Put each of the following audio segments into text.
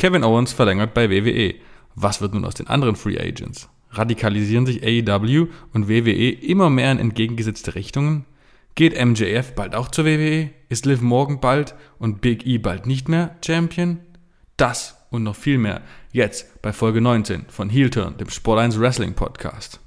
Kevin Owens verlängert bei WWE. Was wird nun aus den anderen Free Agents? Radikalisieren sich AEW und WWE immer mehr in entgegengesetzte Richtungen? Geht MJF bald auch zur WWE? Ist Liv Morgan bald und Big E bald nicht mehr Champion? Das und noch viel mehr jetzt bei Folge 19 von Heel Turn, dem Sport 1 Wrestling Podcast.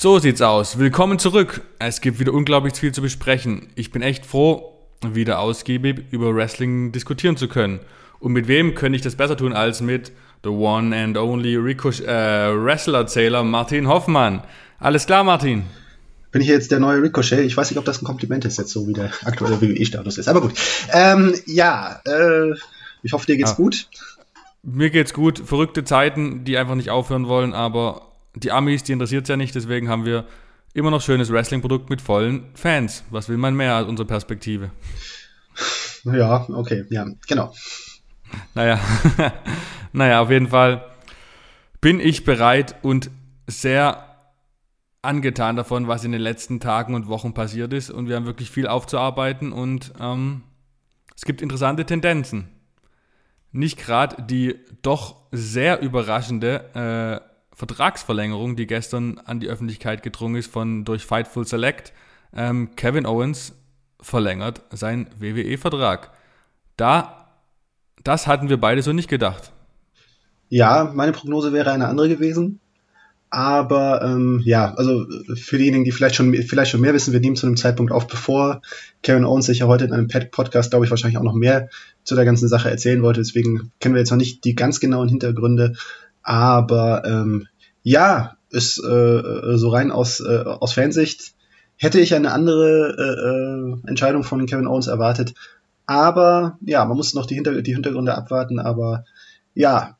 So sieht's aus. Willkommen zurück. Es gibt wieder unglaublich viel zu besprechen. Ich bin echt froh, wieder ausgiebig über Wrestling diskutieren zu können. Und mit wem könnte ich das besser tun als mit the one and only Ricochet, äh, Wrestler-Zähler Martin Hoffmann. Alles klar, Martin? Bin ich jetzt der neue Ricochet? Ich weiß nicht, ob das ein Kompliment ist, jetzt so wie der aktuelle WWE-Status ist. Aber gut. Ähm, ja, äh, ich hoffe, dir geht's ah. gut. Mir geht's gut. Verrückte Zeiten, die einfach nicht aufhören wollen, aber die Amis, die interessiert es ja nicht, deswegen haben wir immer noch schönes Wrestling-Produkt mit vollen Fans. Was will man mehr als unsere Perspektive? Ja, okay, ja, genau. Naja, naja, auf jeden Fall bin ich bereit und sehr angetan davon, was in den letzten Tagen und Wochen passiert ist. Und wir haben wirklich viel aufzuarbeiten und ähm, es gibt interessante Tendenzen. Nicht gerade die doch sehr überraschende äh, Vertragsverlängerung, die gestern an die Öffentlichkeit gedrungen ist von durch Fightful Select. Ähm, Kevin Owens verlängert seinen WWE-Vertrag. Da, das hatten wir beide so nicht gedacht. Ja, meine Prognose wäre eine andere gewesen. Aber ähm, ja, also für diejenigen, die vielleicht schon, vielleicht schon mehr wissen, wir nehmen zu einem Zeitpunkt auf, bevor Kevin Owens sich ja heute in einem Podcast, glaube ich, wahrscheinlich auch noch mehr zu der ganzen Sache erzählen wollte. Deswegen kennen wir jetzt noch nicht die ganz genauen Hintergründe. Aber ähm, ja, ist äh, so rein aus, äh, aus Fansicht hätte ich eine andere äh, äh, Entscheidung von Kevin Owens erwartet. Aber ja, man muss noch die, Hinter die Hintergründe abwarten. Aber ja,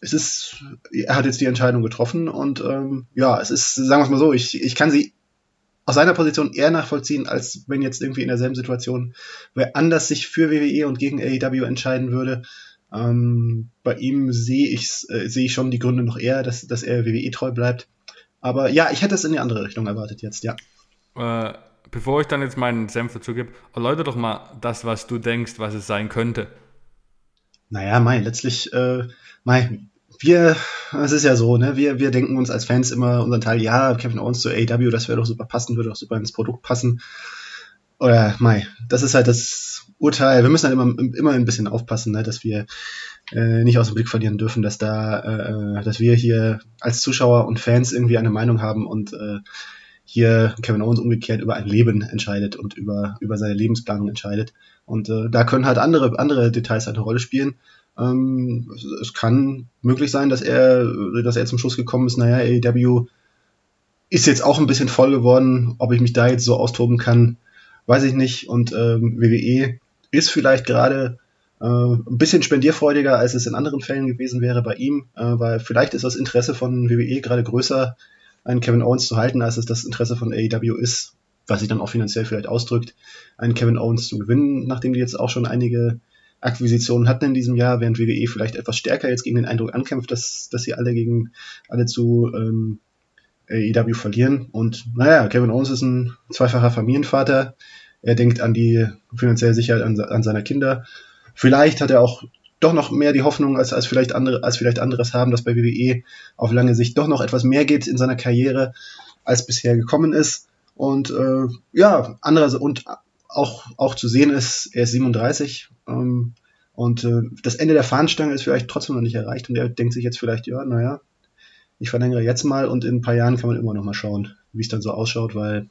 es ist, er hat jetzt die Entscheidung getroffen und ähm, ja, es ist, sagen wir es mal so, ich, ich kann sie aus seiner Position eher nachvollziehen, als wenn jetzt irgendwie in derselben Situation wer anders sich für WWE und gegen AEW entscheiden würde. Ähm, bei ihm sehe ich, äh, sehe ich schon die Gründe noch eher, dass, dass er WWE treu bleibt. Aber ja, ich hätte es in die andere Richtung erwartet jetzt, ja. Äh, bevor ich dann jetzt meinen Senf dazu gebe, erläutere doch mal das, was du denkst, was es sein könnte. Naja, Mai, letztlich, äh, Mai, wir, es ist ja so, ne, wir, wir denken uns als Fans immer unseren Teil, ja, Kevin Owens zu AW, das wäre doch super passen, würde doch super ins Produkt passen. Oder, Mai, das ist halt das Urteil. Wir müssen halt immer, immer ein bisschen aufpassen, ne, dass wir äh, nicht aus dem Blick verlieren dürfen, dass da, äh, dass wir hier als Zuschauer und Fans irgendwie eine Meinung haben und äh, hier Kevin Owens umgekehrt über ein Leben entscheidet und über, über seine Lebensplanung entscheidet. Und äh, da können halt andere, andere Details eine Rolle spielen. Ähm, es, es, kann möglich sein, dass er, dass er zum Schluss gekommen ist, naja, AEW ist jetzt auch ein bisschen voll geworden, ob ich mich da jetzt so austoben kann, weiß ich nicht. Und ähm, WWE ist vielleicht gerade äh, ein bisschen spendierfreudiger, als es in anderen Fällen gewesen wäre bei ihm, äh, weil vielleicht ist das Interesse von WWE gerade größer, einen Kevin Owens zu halten, als es das Interesse von AEW ist, was sich dann auch finanziell vielleicht ausdrückt, einen Kevin Owens zu gewinnen, nachdem die jetzt auch schon einige Akquisitionen hatten in diesem Jahr, während WWE vielleicht etwas stärker jetzt gegen den Eindruck ankämpft, dass, dass sie alle gegen alle zu ähm, AEW verlieren. Und naja, Kevin Owens ist ein zweifacher Familienvater. Er denkt an die finanzielle Sicherheit an, an seiner Kinder. Vielleicht hat er auch doch noch mehr die Hoffnung, als, als, vielleicht andere, als vielleicht anderes haben, dass bei WWE auf lange Sicht doch noch etwas mehr geht in seiner Karriere, als bisher gekommen ist. Und äh, ja, andererseits und auch, auch zu sehen ist, er ist 37 ähm, und äh, das Ende der Fahnenstange ist vielleicht trotzdem noch nicht erreicht und er denkt sich jetzt vielleicht, ja, naja, ich verlängere jetzt mal und in ein paar Jahren kann man immer noch mal schauen, wie es dann so ausschaut, weil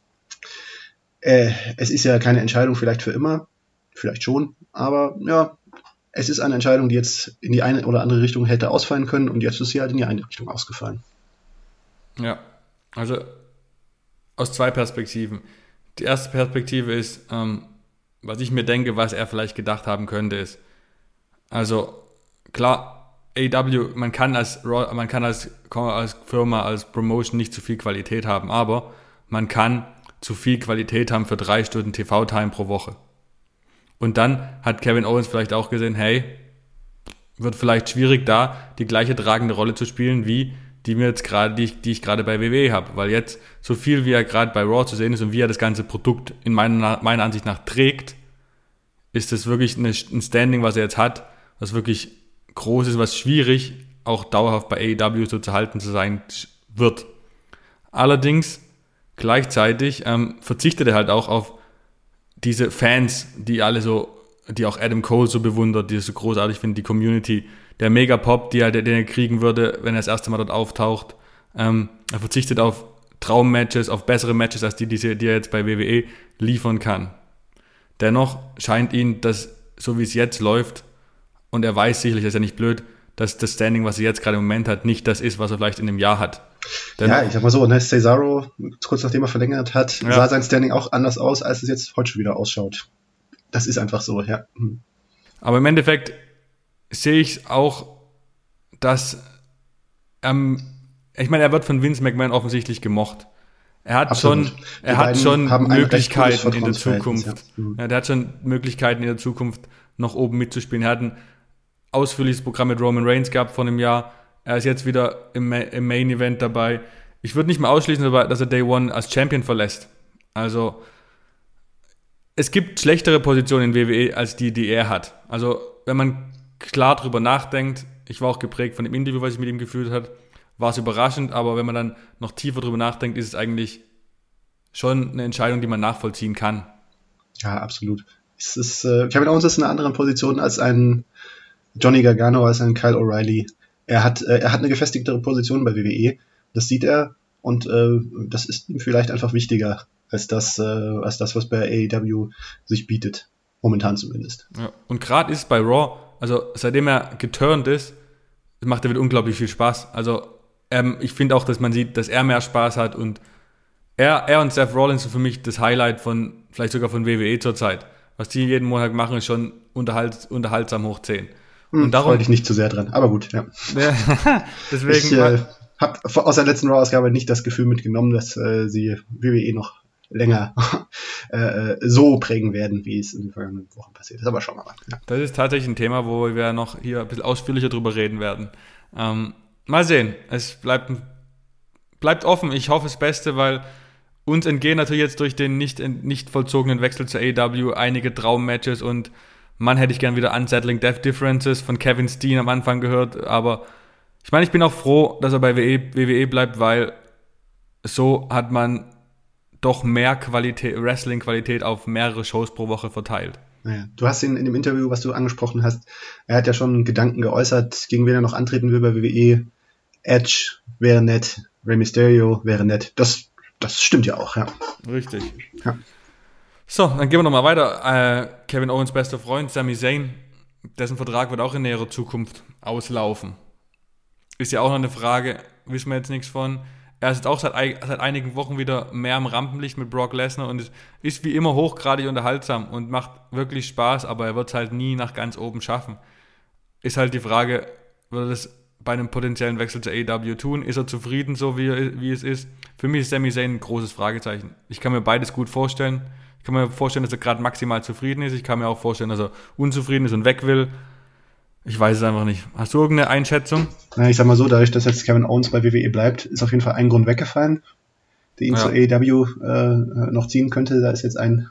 äh, es ist ja keine Entscheidung vielleicht für immer, vielleicht schon, aber ja, es ist eine Entscheidung, die jetzt in die eine oder andere Richtung hätte ausfallen können und jetzt ist sie halt in die eine Richtung ausgefallen. Ja, also aus zwei Perspektiven. Die erste Perspektive ist, ähm, was ich mir denke, was er vielleicht gedacht haben könnte, ist, also klar, AW, man kann als, man kann als, als Firma, als Promotion nicht zu viel Qualität haben, aber man kann zu viel Qualität haben für drei Stunden TV-Time pro Woche. Und dann hat Kevin Owens vielleicht auch gesehen, hey, wird vielleicht schwierig da die gleiche tragende Rolle zu spielen wie die mir jetzt gerade, die ich, die ich gerade bei WWE habe. Weil jetzt, so viel wie er gerade bei Raw zu sehen ist und wie er das ganze Produkt in meiner, meiner Ansicht nach trägt, ist das wirklich eine, ein Standing, was er jetzt hat, was wirklich groß ist, was schwierig auch dauerhaft bei AEW so zu halten zu sein wird. Allerdings gleichzeitig ähm, verzichtet er halt auch auf diese Fans, die alle so, die auch Adam Cole so bewundert, die es so großartig finden, die Community, der Megapop, die er, den er kriegen würde, wenn er das erste Mal dort auftaucht. Ähm, er verzichtet auf Traummatches, auf bessere Matches als die, die, die er jetzt bei WWE liefern kann. Dennoch scheint ihn das, so wie es jetzt läuft, und er weiß sicherlich, das ist ja nicht blöd, dass das Standing, was er jetzt gerade im Moment hat, nicht das ist, was er vielleicht in einem Jahr hat. Denn ja, ich sag mal so, ne, Cesaro, kurz nachdem er verlängert hat, ja. sah sein Standing auch anders aus, als es jetzt heute schon wieder ausschaut. Das ist einfach so, ja. Hm. Aber im Endeffekt sehe ich auch, dass ähm, ich meine, er wird von Vince McMahon offensichtlich gemocht. Er hat Absolut. schon, er hat schon Möglichkeiten in der Zukunft. Ja. Mhm. Ja, der hat schon Möglichkeiten in der Zukunft noch oben mitzuspielen. Er hat ein ausführliches Programm mit Roman Reigns gehabt vor einem Jahr. Er ist jetzt wieder im, im Main Event dabei. Ich würde nicht mal ausschließen, dass er Day One als Champion verlässt. Also es gibt schlechtere Positionen in WWE als die, die er hat. Also wenn man klar drüber nachdenkt, ich war auch geprägt von dem Interview, was ich mit ihm geführt habe, war es überraschend, aber wenn man dann noch tiefer drüber nachdenkt, ist es eigentlich schon eine Entscheidung, die man nachvollziehen kann. Ja, absolut. Es ist, äh, Kevin Owens ist in einer anderen Position als ein Johnny Gargano, als ein Kyle O'Reilly. Er hat, äh, er hat eine gefestigtere Position bei WWE. Das sieht er und äh, das ist ihm vielleicht einfach wichtiger als das, äh, als das, was bei AEW sich bietet. Momentan zumindest. Ja, und gerade ist bei Raw, also seitdem er geturnt ist, macht er wieder unglaublich viel Spaß. Also ähm, ich finde auch, dass man sieht, dass er mehr Spaß hat und er, er und Seth Rollins sind für mich das Highlight von, vielleicht sogar von WWE zurzeit. Was die jeden Monat machen, ist schon unterhalt, unterhaltsam hoch 10. Hm, und darum. ich nicht zu sehr dran, aber gut, ja. Deswegen. Ich äh, habe aus der letzten Raw-Ausgabe nicht das Gefühl mitgenommen, dass äh, sie WWE noch länger äh, äh, so prägen werden, wie es in den vergangenen Wochen passiert ist. Aber schauen wir mal. Ja. Das ist tatsächlich ein Thema, wo wir noch hier ein bisschen ausführlicher drüber reden werden. Ähm, mal sehen. Es bleibt, bleibt offen. Ich hoffe das Beste, weil uns entgehen natürlich jetzt durch den nicht, nicht vollzogenen Wechsel zur AEW einige Traummatches und man hätte ich gern wieder Unsettling Death Differences von Kevin Steen am Anfang gehört, aber ich meine, ich bin auch froh, dass er bei WWE, WWE bleibt, weil so hat man doch mehr Qualität, Wrestling-Qualität auf mehrere Shows pro Woche verteilt. Naja, du hast ihn in dem Interview, was du angesprochen hast, er hat ja schon Gedanken geäußert, gegen wen er noch antreten will bei WWE. Edge wäre nett, Rey Mysterio wäre nett. Das, das stimmt ja auch, ja. Richtig. Ja. So, dann gehen wir nochmal weiter. Äh, Kevin Owens bester Freund, Sami Zayn, dessen Vertrag wird auch in näherer Zukunft auslaufen. Ist ja auch noch eine Frage, wissen wir jetzt nichts von. Er ist auch seit, seit einigen Wochen wieder mehr am Rampenlicht mit Brock Lesnar und ist wie immer hochgradig unterhaltsam und macht wirklich Spaß, aber er wird es halt nie nach ganz oben schaffen. Ist halt die Frage, wird er das bei einem potenziellen Wechsel zur AEW tun? Ist er zufrieden so, wie, wie es ist? Für mich ist Sami Zayn ein großes Fragezeichen. Ich kann mir beides gut vorstellen. Ich kann mir vorstellen, dass er gerade maximal zufrieden ist. Ich kann mir auch vorstellen, dass er unzufrieden ist und weg will. Ich weiß es einfach nicht. Hast du irgendeine Einschätzung? Na, ich sag mal so, dadurch, dass jetzt Kevin Owens bei WWE bleibt, ist auf jeden Fall ein Grund weggefallen, der ihn ja. zur AEW äh, noch ziehen könnte. Da ist jetzt ein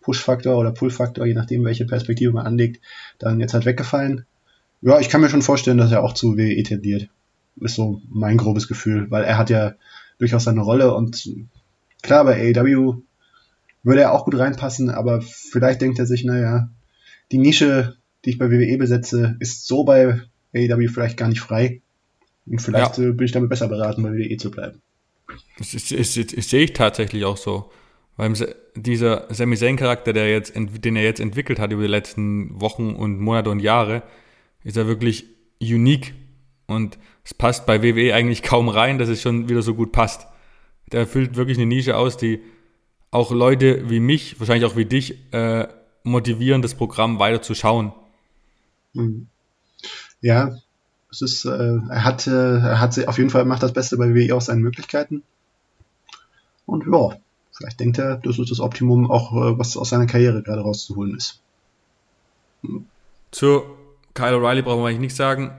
Push-Faktor oder Pull-Faktor, je nachdem, welche Perspektive man anlegt, dann jetzt halt weggefallen. Ja, ich kann mir schon vorstellen, dass er auch zu WWE tendiert. Ist so mein grobes Gefühl, weil er hat ja durchaus seine Rolle und klar, bei AEW würde er auch gut reinpassen, aber vielleicht denkt er sich, naja, die Nische, die ich bei WWE besetze, ist so bei AEW vielleicht gar nicht frei. Und vielleicht ja. Äh, bin ich damit besser beraten, bei WWE zu bleiben. Das, ist, ist, ist, ist, sehe ich tatsächlich auch so. Weil dieser Sami Zayn-Charakter, der jetzt, den er jetzt entwickelt hat über die letzten Wochen und Monate und Jahre, ist er wirklich unique. Und es passt bei WWE eigentlich kaum rein, dass es schon wieder so gut passt. Der füllt wirklich eine Nische aus, die auch Leute wie mich, wahrscheinlich auch wie dich, äh, motivieren, das Programm weiter zu schauen. Mhm. Ja, es ist, äh, er hat, äh, er hat auf jeden Fall macht das Beste bei WWE aus seinen Möglichkeiten. Und ja, vielleicht denkt er, das ist das Optimum, auch äh, was aus seiner Karriere gerade rauszuholen ist. Zu Kyle O'Reilly brauchen wir eigentlich nichts sagen.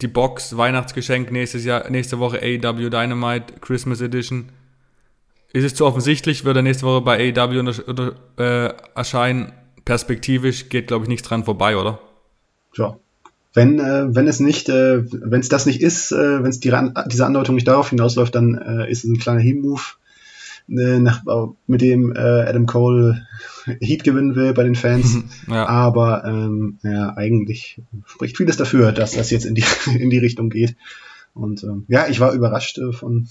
die Box, Weihnachtsgeschenk nächstes Jahr, nächste Woche AEW Dynamite, Christmas Edition. Ist es zu offensichtlich, wird er nächste Woche bei AEW unter, unter, äh, erscheinen. Perspektivisch geht, glaube ich, nichts dran vorbei, oder? Ja. Wenn, äh, wenn es nicht, äh, wenn es das nicht ist, äh, wenn es die, diese Andeutung nicht darauf hinausläuft, dann äh, ist es ein kleiner Heat-Move äh, nach, mit dem äh, Adam Cole Heat gewinnen will bei den Fans. Ja. Aber ähm, ja, eigentlich spricht vieles dafür, dass das jetzt in die, in die Richtung geht. Und ähm, ja, ich war überrascht äh, von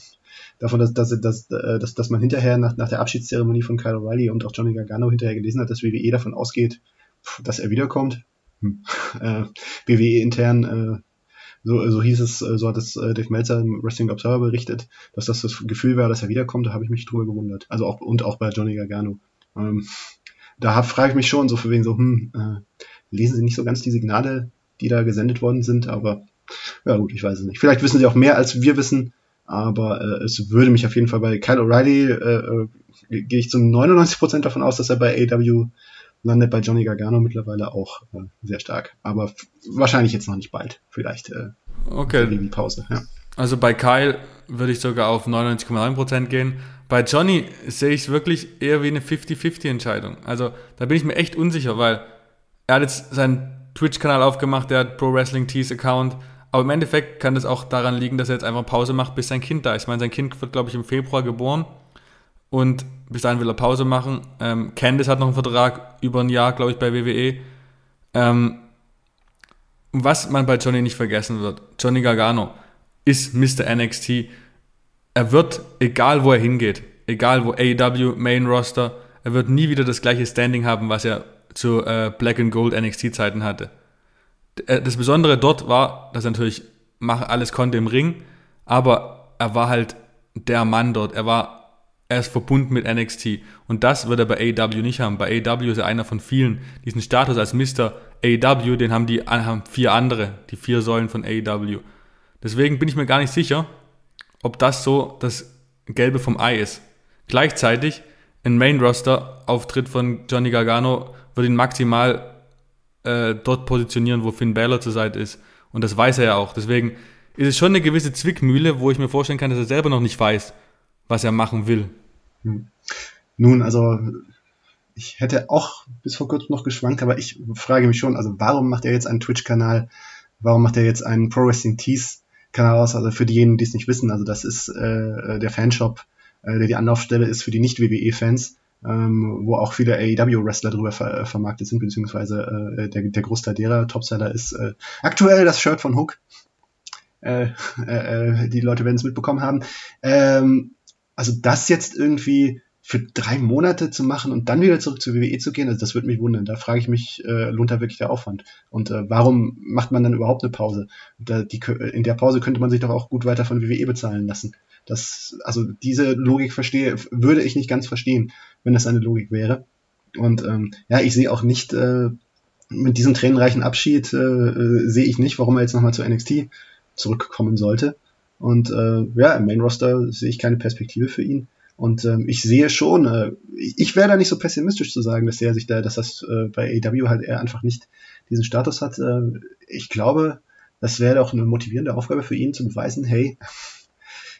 davon, dass, dass, dass, äh, dass, dass man hinterher nach, nach der Abschiedszeremonie von Kyle O'Reilly und auch Johnny Gargano hinterher gelesen hat, dass WWE davon ausgeht, dass er wiederkommt. Hm. Äh, WWE intern äh, so, so hieß es, äh, so hat es äh, Dave Meltzer im Wrestling Observer berichtet, dass das das Gefühl war, dass er wiederkommt. Da habe ich mich drüber gewundert. Also auch und auch bei Johnny Gargano. Ähm, da frage ich mich schon so für wegen so, hm, äh, lesen Sie nicht so ganz die Signale, die da gesendet worden sind, aber ja gut, ich weiß es nicht. Vielleicht wissen Sie auch mehr, als wir wissen, aber äh, es würde mich auf jeden Fall bei Kyle O'Reilly, äh, äh, gehe ich zu 99% davon aus, dass er bei AW landet bei Johnny Gargano mittlerweile auch äh, sehr stark. Aber wahrscheinlich jetzt noch nicht bald. Vielleicht äh, okay. die Pause. Ja. Also bei Kyle würde ich sogar auf 99,9% gehen. Bei Johnny sehe ich es wirklich eher wie eine 50-50-Entscheidung. Also da bin ich mir echt unsicher, weil er hat jetzt seinen Twitch-Kanal aufgemacht, der hat Pro Wrestling Tees Account. Aber im Endeffekt kann das auch daran liegen, dass er jetzt einfach Pause macht, bis sein Kind da ist. Ich meine, sein Kind wird, glaube ich, im Februar geboren. Und bis dahin will er Pause machen. Ähm, Candice hat noch einen Vertrag über ein Jahr, glaube ich, bei WWE. Ähm, was man bei Johnny nicht vergessen wird, Johnny Gargano ist Mr. NXT. Er wird, egal wo er hingeht, egal wo AEW, Main Roster, er wird nie wieder das gleiche Standing haben, was er zu äh, Black and Gold NXT Zeiten hatte. Äh, das Besondere dort war, dass er natürlich alles konnte im Ring, aber er war halt der Mann dort. Er war er ist verbunden mit NXT. Und das wird er bei AEW nicht haben. Bei AEW ist er einer von vielen. Diesen Status als Mr. AEW, den haben die haben vier andere, die vier Säulen von AEW. Deswegen bin ich mir gar nicht sicher, ob das so das Gelbe vom Ei ist. Gleichzeitig, ein Main-Roster-Auftritt von Johnny Gargano wird ihn maximal äh, dort positionieren, wo Finn Balor zur Seite ist. Und das weiß er ja auch. Deswegen ist es schon eine gewisse Zwickmühle, wo ich mir vorstellen kann, dass er selber noch nicht weiß, was er machen will. Hm. Nun, also ich hätte auch bis vor kurzem noch geschwankt, aber ich frage mich schon, also warum macht er jetzt einen Twitch-Kanal? Warum macht er jetzt einen Pro Wrestling Tees Kanal aus? Also für diejenigen, die es nicht wissen, also das ist äh, der Fanshop, äh, der die Anlaufstelle ist für die Nicht-WWE-Fans, ähm, wo auch viele AEW-Wrestler drüber ver äh, vermarktet sind, beziehungsweise äh, der, der Großteil derer Topseller ist äh, aktuell das Shirt von Hook. Äh, äh, äh die Leute werden es mitbekommen haben. Ähm, also das jetzt irgendwie für drei Monate zu machen und dann wieder zurück zur WWE zu gehen, also das würde mich wundern. Da frage ich mich, äh, lohnt da wirklich der Aufwand? Und äh, warum macht man dann überhaupt eine Pause? Da, die, in der Pause könnte man sich doch auch gut weiter von WWE bezahlen lassen. Das, also diese Logik verstehe, würde ich nicht ganz verstehen, wenn das eine Logik wäre. Und ähm, ja, ich sehe auch nicht, äh, mit diesem tränenreichen Abschied äh, äh, sehe ich nicht, warum er jetzt nochmal zu NXT zurückkommen sollte. Und äh, ja, im Main Roster sehe ich keine Perspektive für ihn. Und ähm, ich sehe schon, äh, ich wäre da nicht so pessimistisch zu sagen, dass er sich da, dass das äh, bei AW halt er einfach nicht diesen Status hat. Äh, ich glaube, das wäre doch eine motivierende Aufgabe für ihn zu beweisen, hey,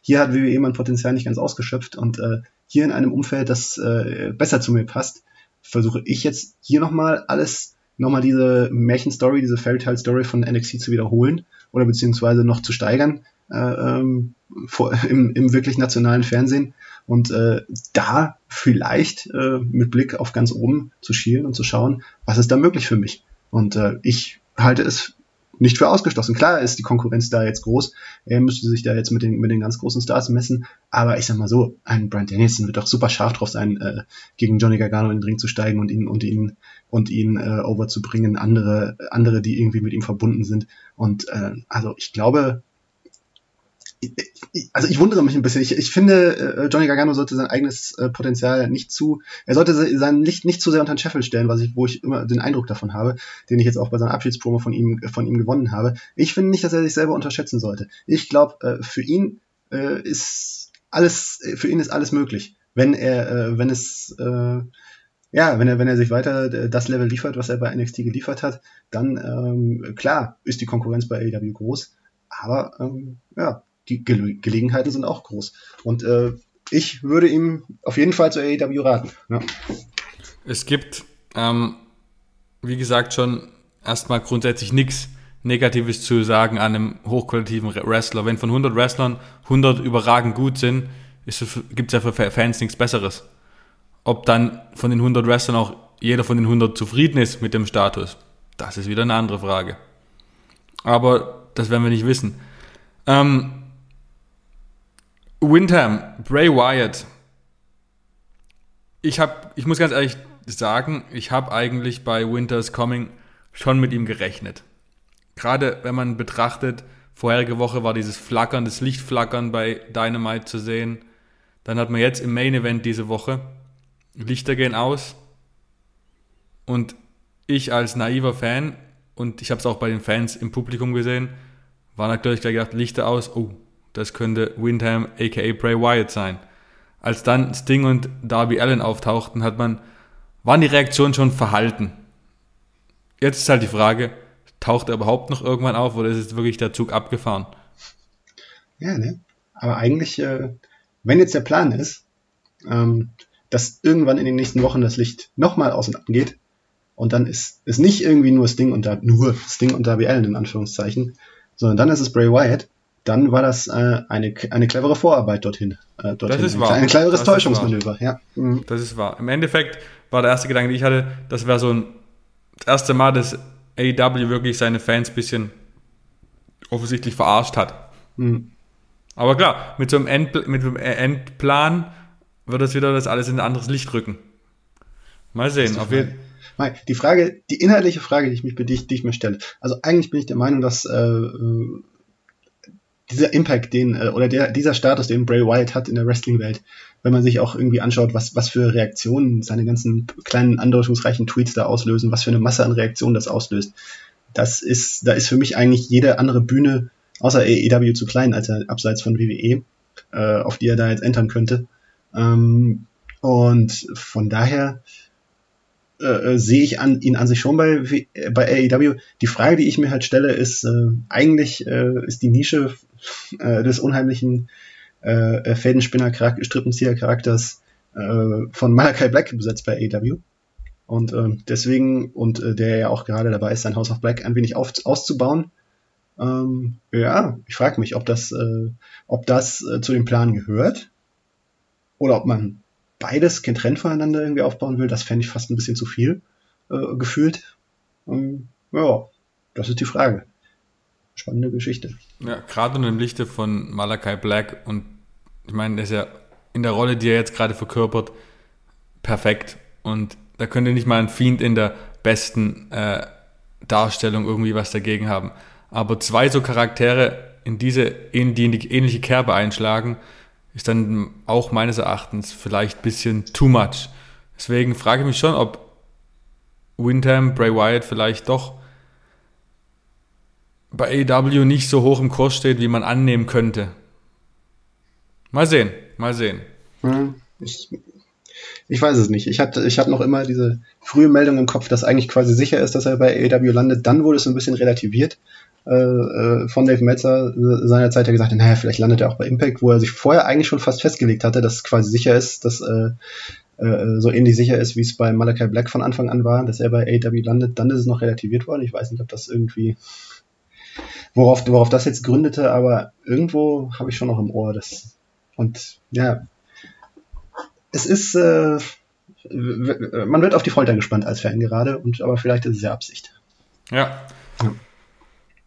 hier hat WWE mein Potenzial nicht ganz ausgeschöpft und äh, hier in einem Umfeld, das äh, besser zu mir passt, versuche ich jetzt hier nochmal alles, nochmal diese Märchenstory, diese Fairytale-Story von NXT zu wiederholen oder beziehungsweise noch zu steigern äh, ähm, vor, im, im wirklich nationalen Fernsehen und äh, da vielleicht äh, mit Blick auf ganz oben zu schielen und zu schauen, was ist da möglich für mich. Und äh, ich halte es nicht für ausgeschlossen. Klar ist die Konkurrenz da jetzt groß. Er müsste sich da jetzt mit den, mit den ganz großen Stars messen. Aber ich sag mal so, ein Brian Danielson wird doch super scharf drauf sein, äh, gegen Johnny Gargano in den Ring zu steigen und ihn und ihn und ihn äh, overzubringen. Andere, andere, die irgendwie mit ihm verbunden sind. Und äh, also ich glaube, also ich wundere mich ein bisschen. Ich, ich finde, äh, Johnny Gargano sollte sein eigenes äh, Potenzial nicht zu, er sollte sein Licht nicht zu sehr unter den Scheffel stellen, was ich, wo ich immer den Eindruck davon habe, den ich jetzt auch bei seiner Abschiedspromo von ihm, von ihm gewonnen habe. Ich finde nicht, dass er sich selber unterschätzen sollte. Ich glaube, äh, für ihn ist alles, für ihn ist alles möglich, wenn er, wenn es, ja, wenn er, wenn er sich weiter das Level liefert, was er bei NXT geliefert hat, dann ähm, klar ist die Konkurrenz bei AEW groß Aber ähm, ja, die Ge Gelegenheiten sind auch groß. Und äh, ich würde ihm auf jeden Fall zur AEW raten. Ja. Es gibt, ähm, wie gesagt, schon erstmal grundsätzlich nichts Negatives zu sagen an einem hochqualitativen Wrestler. Wenn von 100 Wrestlern 100 überragend gut sind, gibt es ja für Fans nichts Besseres. Ob dann von den 100 Wrestlern auch jeder von den 100 zufrieden ist mit dem Status, das ist wieder eine andere Frage. Aber das werden wir nicht wissen. Ähm, Windham, Bray Wyatt. Ich, hab, ich muss ganz ehrlich sagen, ich habe eigentlich bei Winter's Coming schon mit ihm gerechnet. Gerade wenn man betrachtet, vorherige Woche war dieses Flackern, das Lichtflackern bei Dynamite zu sehen. Dann hat man jetzt im Main Event diese Woche Lichter gehen aus. Und ich als naiver Fan, und ich habe es auch bei den Fans im Publikum gesehen, war natürlich gleich gedacht, Lichter aus, oh, das könnte Windham aka Bray Wyatt sein. Als dann Sting und Darby Allen auftauchten, hat man, waren die Reaktionen schon verhalten. Jetzt ist halt die Frage, taucht er überhaupt noch irgendwann auf oder ist jetzt wirklich der Zug abgefahren? Ja, ne? Aber eigentlich, äh, wenn jetzt der Plan ist, ähm, dass irgendwann in den nächsten Wochen das Licht nochmal aus und ab geht und dann ist es nicht irgendwie nur Sting und da, nur Sting und Darby Allen in Anführungszeichen, sondern dann ist es Bray Wyatt, dann war das äh, eine, eine clevere Vorarbeit dorthin. Äh, dorthin. Das ist wahr. Ein cleveres das Täuschungsmanöver, ja. Mhm. Das ist wahr. Im Endeffekt war der erste Gedanke, den ich hatte, das wäre so ein das erste Mal, dass AEW wirklich seine Fans ein bisschen offensichtlich verarscht hat. Mhm. Aber klar, mit so einem, End, mit einem Endplan wird das wieder das alles in ein anderes Licht rücken. Mal sehen. Auf jeden die Frage, die inhaltliche Frage, die ich, mich, die, die ich mir stelle. Also eigentlich bin ich der Meinung, dass äh, dieser Impact, den, äh, oder der, dieser Status, den Bray Wyatt hat in der Wrestling-Welt, wenn man sich auch irgendwie anschaut, was, was für Reaktionen seine ganzen kleinen andeutungsreichen Tweets da auslösen, was für eine Masse an Reaktionen das auslöst. Das ist, da ist für mich eigentlich jede andere Bühne außer AEW zu klein, als er abseits von WWE, äh, auf die er da jetzt entern könnte. Ähm, und von daher äh, äh sehe ich an, ihn an sich schon bei, bei AEW. Die Frage, die ich mir halt stelle, ist äh, eigentlich äh, ist die Nische äh, des unheimlichen äh, äh Fädenspinner-Strippenzieher-Charakters äh, von Malachi Black besetzt bei AEW. Und äh, deswegen, und äh, der ja auch gerade dabei ist, sein House of Black ein wenig auf, auszubauen. Ähm, ja, ich frage mich, ob das, äh, ob das äh, zu dem Plan gehört oder ob man beides getrennt voneinander irgendwie aufbauen will. Das fände ich fast ein bisschen zu viel äh, gefühlt. Ähm, ja, das ist die Frage spannende Geschichte. Ja, gerade unter dem Lichte von Malachi Black und ich meine, der ist ja in der Rolle, die er jetzt gerade verkörpert, perfekt. Und da könnte nicht mal ein Fiend in der besten äh, Darstellung irgendwie was dagegen haben. Aber zwei so Charaktere in diese, in die, in die ähnliche Kerbe einschlagen, ist dann auch meines Erachtens vielleicht ein bisschen too much. Deswegen frage ich mich schon, ob Windham, Bray Wyatt vielleicht doch bei AEW nicht so hoch im Kurs steht, wie man annehmen könnte. Mal sehen, mal sehen. Ich, ich weiß es nicht. Ich hatte, ich habe noch immer diese frühe Meldung im Kopf, dass eigentlich quasi sicher ist, dass er bei AEW landet. Dann wurde es ein bisschen relativiert äh, äh von Dave Meltzer seinerzeit, der gesagt hat, naja, vielleicht landet er auch bei Impact, wo er sich vorher eigentlich schon fast festgelegt hatte, dass es quasi sicher ist, dass äh, äh, so ähnlich sicher ist, wie es bei Malachi Black von Anfang an war, dass er bei AEW landet. Dann ist es noch relativiert worden. Ich weiß nicht, ob das irgendwie worauf, worauf das jetzt gründete, aber irgendwo habe ich schon noch im Ohr. Das, und ja, es ist, äh, man wird auf die Folter gespannt als Fan gerade, und, aber vielleicht ist es ja Absicht. Ja. ja.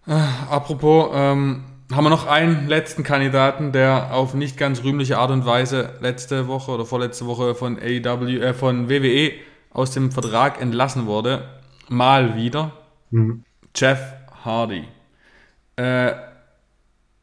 Äh, apropos, ähm, haben wir noch einen letzten Kandidaten, der auf nicht ganz rühmliche Art und Weise letzte Woche oder vorletzte Woche von AEW, äh, von WWE aus dem Vertrag entlassen wurde. Mal wieder. Mhm. Jeff Hardy. Äh,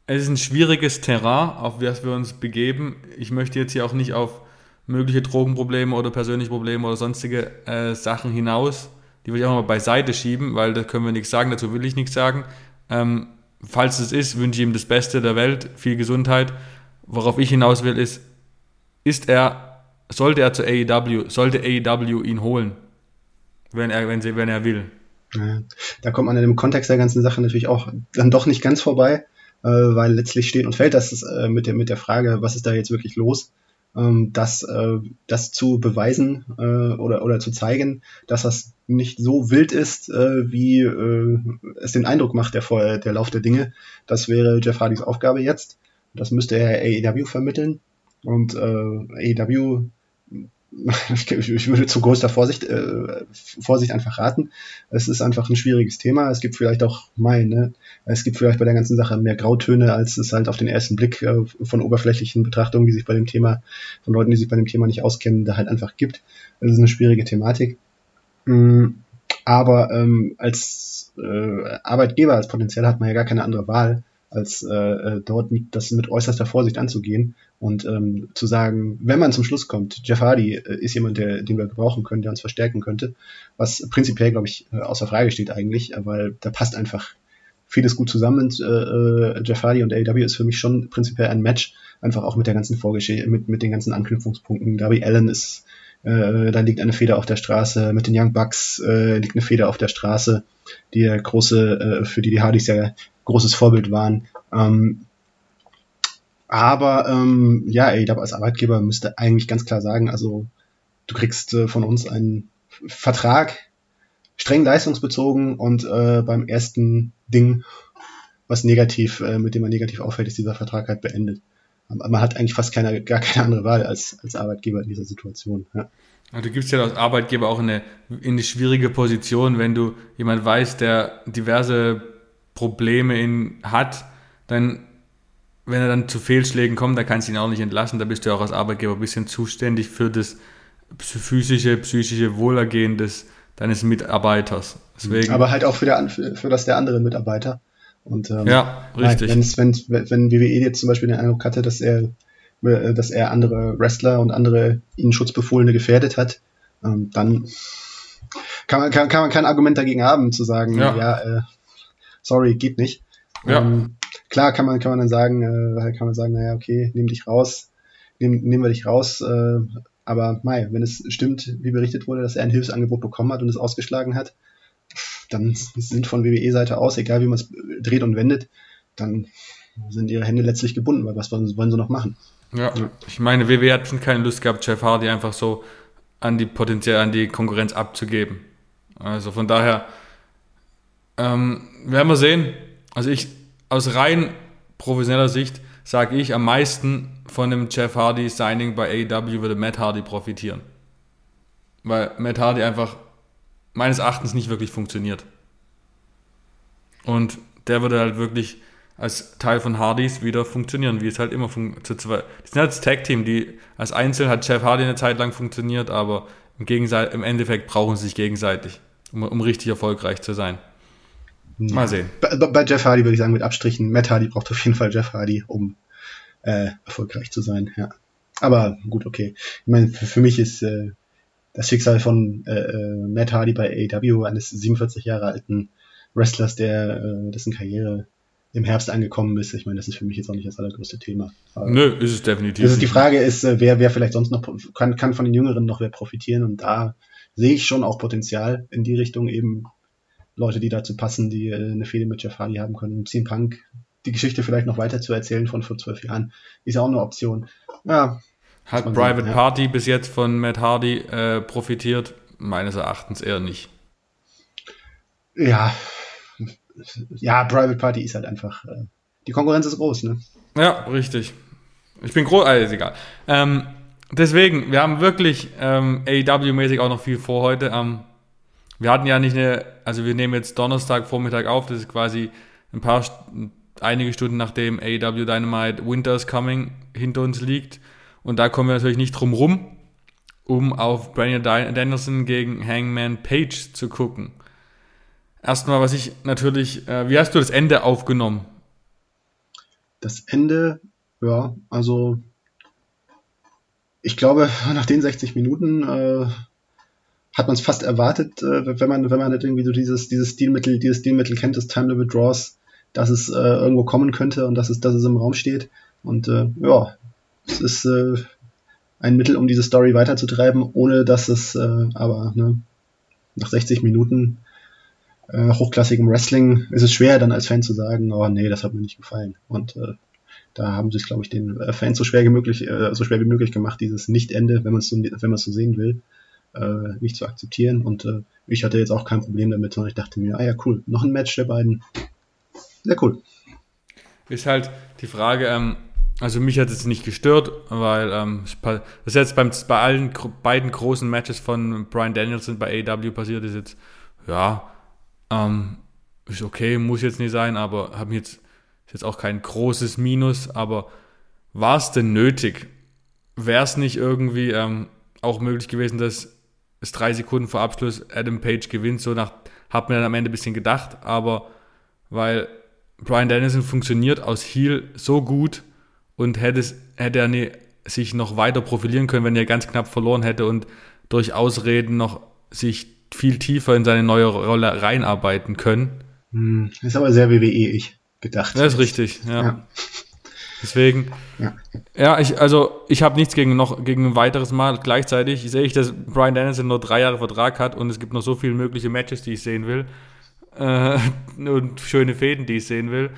es ist ein schwieriges Terrain, auf das wir uns begeben. Ich möchte jetzt hier auch nicht auf mögliche Drogenprobleme oder persönliche Probleme oder sonstige äh, Sachen hinaus. Die will ich auch mal beiseite schieben, weil da können wir nichts sagen, dazu will ich nichts sagen. Ähm, falls es ist, wünsche ich ihm das Beste der Welt, viel Gesundheit. Worauf ich hinaus will, ist, ist er, sollte er zu AEW, sollte AEW ihn holen, wenn er, wenn, sie, wenn er will. Da kommt man in dem Kontext der ganzen Sache natürlich auch dann doch nicht ganz vorbei. äh, weil letztlich steht und fällt das äh, mit, der, mit der Frage, was ist da jetzt wirklich los, ähm, das, äh, das zu beweisen äh, oder, oder zu zeigen, dass das nicht so wild ist, äh, wie äh, es den Eindruck macht, der, der Lauf der Dinge. Das wäre Jeff Hardys Aufgabe jetzt. Das müsste er AEW vermitteln. Und äh, AEW ich würde zu größter Vorsicht, äh, Vorsicht einfach raten. Es ist einfach ein schwieriges Thema. Es gibt vielleicht auch mein, ne? Es gibt vielleicht bei der ganzen Sache mehr Grautöne, als es halt auf den ersten Blick äh, von oberflächlichen Betrachtungen, die sich bei dem Thema, von Leuten, die sich bei dem Thema nicht auskennen, da halt einfach gibt. Es ist eine schwierige Thematik. Mhm. Aber ähm, als äh, Arbeitgeber, als Potenzial hat man ja gar keine andere Wahl, als äh, äh, dort das mit äußerster Vorsicht anzugehen und ähm, zu sagen, wenn man zum Schluss kommt, Jeff Hardy äh, ist jemand, der, den wir gebrauchen können, der uns verstärken könnte, was prinzipiell, glaube ich, äh, außer Frage steht eigentlich, weil da passt einfach vieles gut zusammen. Äh, äh Jeff Hardy und AEW ist für mich schon prinzipiell ein Match, einfach auch mit der ganzen Vorgeschichte, mit, mit den ganzen Anknüpfungspunkten. Darby Allen ist, äh, da liegt eine Feder auf der Straße, mit den Young Bucks äh, liegt eine Feder auf der Straße, die ja große, äh, für die die Hardys ja großes Vorbild waren. Ähm, aber ähm, ja, ich glaube, als Arbeitgeber müsste eigentlich ganz klar sagen, also du kriegst äh, von uns einen Vertrag, streng leistungsbezogen und äh, beim ersten Ding, was negativ, äh, mit dem man negativ auffällt, ist dieser Vertrag halt beendet. Man hat eigentlich fast keine, gar keine andere Wahl als, als Arbeitgeber in dieser Situation. Ja. Du gibst ja als Arbeitgeber auch in eine, in eine schwierige Position, wenn du jemand weißt, der diverse Probleme in, hat, dann, wenn er dann zu Fehlschlägen kommt, dann kannst du ihn auch nicht entlassen. Da bist du auch als Arbeitgeber ein bisschen zuständig für das physische, psychische Wohlergehen des, deines Mitarbeiters. Deswegen, Aber halt auch für, der, für das der anderen Mitarbeiter. Und, ähm, ja, richtig. Wenn, wenn, wenn WWE jetzt zum Beispiel den Eindruck hatte, dass er, äh, dass er andere Wrestler und andere ihnen Schutzbefohlene gefährdet hat, ähm, dann kann man, kann, kann man kein Argument dagegen haben, zu sagen, ja, ja äh, sorry, geht nicht. Ja. Ähm, klar kann man, kann man dann sagen, äh, kann man sagen, naja, okay, nimm dich raus, nehm, nehmen wir dich raus, äh, aber Mai, wenn es stimmt, wie berichtet wurde, dass er ein Hilfsangebot bekommen hat und es ausgeschlagen hat, dann sind von WWE-Seite aus, egal wie man es dreht und wendet, dann sind ihre Hände letztlich gebunden, weil was wollen, sie noch machen? Ja, ich meine, WWE hat schon keine Lust gehabt, Jeff Hardy einfach so an die potenziell an die Konkurrenz abzugeben. Also von daher, ähm, werden wir sehen. Also ich, aus rein professioneller Sicht, sage ich, am meisten von dem Jeff Hardy Signing bei AEW würde Matt Hardy profitieren. Weil Matt Hardy einfach meines Erachtens nicht wirklich funktioniert. Und der würde halt wirklich als Teil von Hardys wieder funktionieren, wie es halt immer funktioniert. Die sind halt das Tag-Team, die als Einzel hat Jeff Hardy eine Zeit lang funktioniert, aber im, im Endeffekt brauchen sie sich gegenseitig, um, um richtig erfolgreich zu sein. Mal sehen. Bei, bei, Jeff Hardy würde ich sagen, mit Abstrichen. Matt Hardy braucht auf jeden Fall Jeff Hardy, um äh, erfolgreich zu sein. Ja. Aber gut, okay. Ich meine, für, für mich ist äh, das Schicksal von äh, äh Matt Hardy bei AEW, eines 47 Jahre alten Wrestlers, der äh, dessen Karriere im Herbst angekommen ist. Ich meine, das ist für mich jetzt auch nicht das allergrößte Thema. Aber Nö, ist es definitiv. Also die Frage ist, äh, wer, wer vielleicht sonst noch kann, kann von den Jüngeren noch wer profitieren und da sehe ich schon auch Potenzial in die Richtung eben Leute, die dazu passen, die äh, eine Fehde mit Jeff Hardy haben können. CM Punk, die Geschichte vielleicht noch weiter zu erzählen von vor zwölf Jahren, ist ja auch eine Option. Ja. Hat Private sagen, Party ja. bis jetzt von Matt Hardy äh, profitiert? Meines Erachtens eher nicht. Ja. Ja, Private Party ist halt einfach. Äh, die Konkurrenz ist groß, ne? Ja, richtig. Ich bin groß, alles egal. Ähm, deswegen, wir haben wirklich ähm, AEW-mäßig auch noch viel vor heute. Am wir hatten ja nicht eine, also wir nehmen jetzt Donnerstag Vormittag auf, das ist quasi ein paar, einige Stunden nachdem AEW Dynamite Winter's Coming hinter uns liegt. Und da kommen wir natürlich nicht drum rum, um auf Brandon Danielson gegen Hangman Page zu gucken. Erstmal, was ich natürlich, äh, wie hast du das Ende aufgenommen? Das Ende, ja, also ich glaube, nach den 60 Minuten äh, hat man es fast erwartet, äh, wenn man, wenn man halt irgendwie so dieses, dieses Stilmittel, dieses Stilmittel kennt, das Time Limit Draws, dass es äh, irgendwo kommen könnte und dass es, dass es im Raum steht. Und äh, ja, es ist äh, ein Mittel, um diese Story weiterzutreiben, ohne dass es äh, aber ne, nach 60 Minuten äh, hochklassigem Wrestling ist es schwer, dann als Fan zu sagen, oh nee, das hat mir nicht gefallen. Und äh, da haben sie es, glaube ich, den äh, Fans so schwer wie möglich, äh, so schwer wie möglich gemacht, dieses Nicht-Ende, wenn man es so, wenn man so sehen will, äh, nicht zu akzeptieren. Und äh, ich hatte jetzt auch kein Problem damit, sondern ich dachte mir, ah ja, cool, noch ein Match der beiden. Sehr cool. Ist halt die Frage, ähm, also mich hat es nicht gestört, weil ähm, das ist jetzt beim, bei allen beiden großen Matches von Brian Danielson bei AW passiert ist jetzt, ja, ähm, ist okay, muss jetzt nicht sein, aber haben jetzt ist jetzt auch kein großes Minus, aber war es denn nötig? Wäre es nicht irgendwie ähm, auch möglich gewesen, dass es drei Sekunden vor Abschluss Adam Page gewinnt? So nach, hat mir dann am Ende ein bisschen gedacht, aber weil Brian Dennison funktioniert aus Heel so gut und hätte, es, hätte er nie, sich noch weiter profilieren können, wenn er ganz knapp verloren hätte und durch Ausreden noch sich viel tiefer in seine neue Rolle reinarbeiten können. Hm, ist aber sehr WWE ich gedacht. Das ist richtig, ja. ja. Deswegen, ja, ja ich, also ich habe nichts gegen noch gegen ein weiteres Mal. Gleichzeitig sehe ich, dass Brian Dennison nur drei Jahre Vertrag hat und es gibt noch so viele mögliche Matches, die ich sehen will. Äh, und schöne Fäden, die ich sehen will.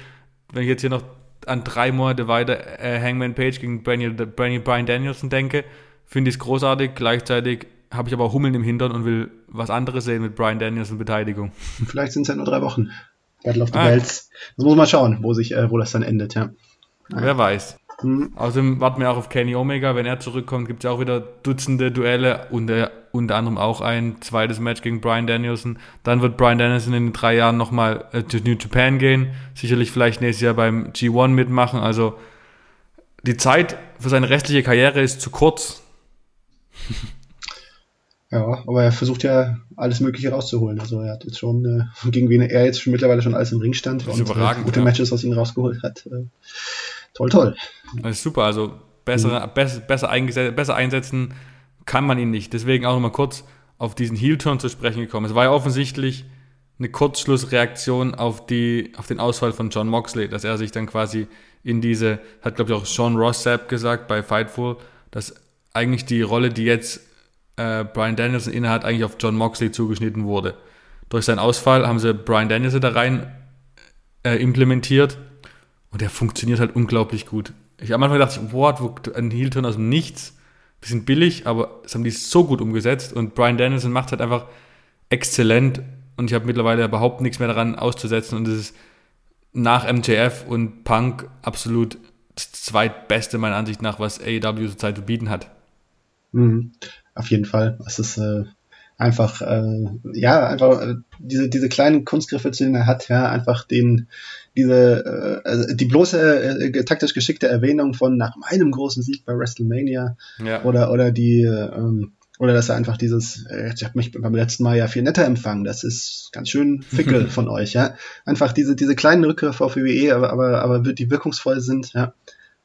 Wenn ich jetzt hier noch an drei Monate weiter äh, Hangman Page gegen Brian, Brian Danielson denke, finde ich es großartig. Gleichzeitig habe ich aber Hummeln im Hintern und will was anderes sehen mit Brian Danielson Beteiligung. Vielleicht sind es ja nur drei Wochen. Battle of the ah. Belts. Das muss man schauen, wo sich, äh, wo das dann endet, ja. Wer weiß. Mhm. Außerdem warten wir auch auf Kenny Omega. Wenn er zurückkommt, gibt es ja auch wieder Dutzende Duelle und äh, unter anderem auch ein zweites Match gegen Brian Danielson. Dann wird Brian Danielson in drei Jahren nochmal äh, zu New Japan gehen. Sicherlich vielleicht nächstes Jahr beim G1 mitmachen. Also die Zeit für seine restliche Karriere ist zu kurz. Ja, aber er versucht ja alles Mögliche rauszuholen. Also er hat jetzt schon, äh, gegen wen er jetzt schon mittlerweile schon alles im Ring stand und äh, gute ja. Matches aus ihm rausgeholt hat. Äh, toll, toll. Das ist super, also besser, mhm. besser, besser, besser einsetzen kann man ihn nicht. Deswegen auch nochmal kurz auf diesen Heel-Turn zu sprechen gekommen. Es war ja offensichtlich eine Kurzschlussreaktion auf, die, auf den Ausfall von John Moxley, dass er sich dann quasi in diese, hat glaube ich auch Sean Ross Sapp gesagt bei Fightful, dass eigentlich die Rolle, die jetzt äh, Brian Danielson innehat, eigentlich auf John Moxley zugeschnitten wurde. Durch seinen Ausfall haben sie Brian Danielson da rein äh, implementiert und der funktioniert halt unglaublich gut. Ich am Anfang dachte, what, ein Heel-Turn aus dem Nichts, bisschen billig, aber das haben die so gut umgesetzt und Brian Danielson macht halt einfach exzellent und ich habe mittlerweile überhaupt nichts mehr daran auszusetzen und es ist nach MJF und Punk absolut das zweitbeste meiner Ansicht nach, was AEW zurzeit zu bieten hat. Mhm auf jeden Fall. Es ist äh, einfach, äh, ja, einfach äh, diese, diese kleinen Kunstgriffe, die er hat, ja, einfach den, diese, äh, also die bloße äh, taktisch geschickte Erwähnung von nach meinem großen Sieg bei WrestleMania ja. oder, oder die, ähm, oder dass er einfach dieses, äh, ich habe mich beim letzten Mal ja viel netter empfangen, das ist ganz schön fickel von euch, ja. Einfach diese, diese kleinen Rückgriffe auf WWE, aber, aber, aber die wirkungsvoll sind, ja.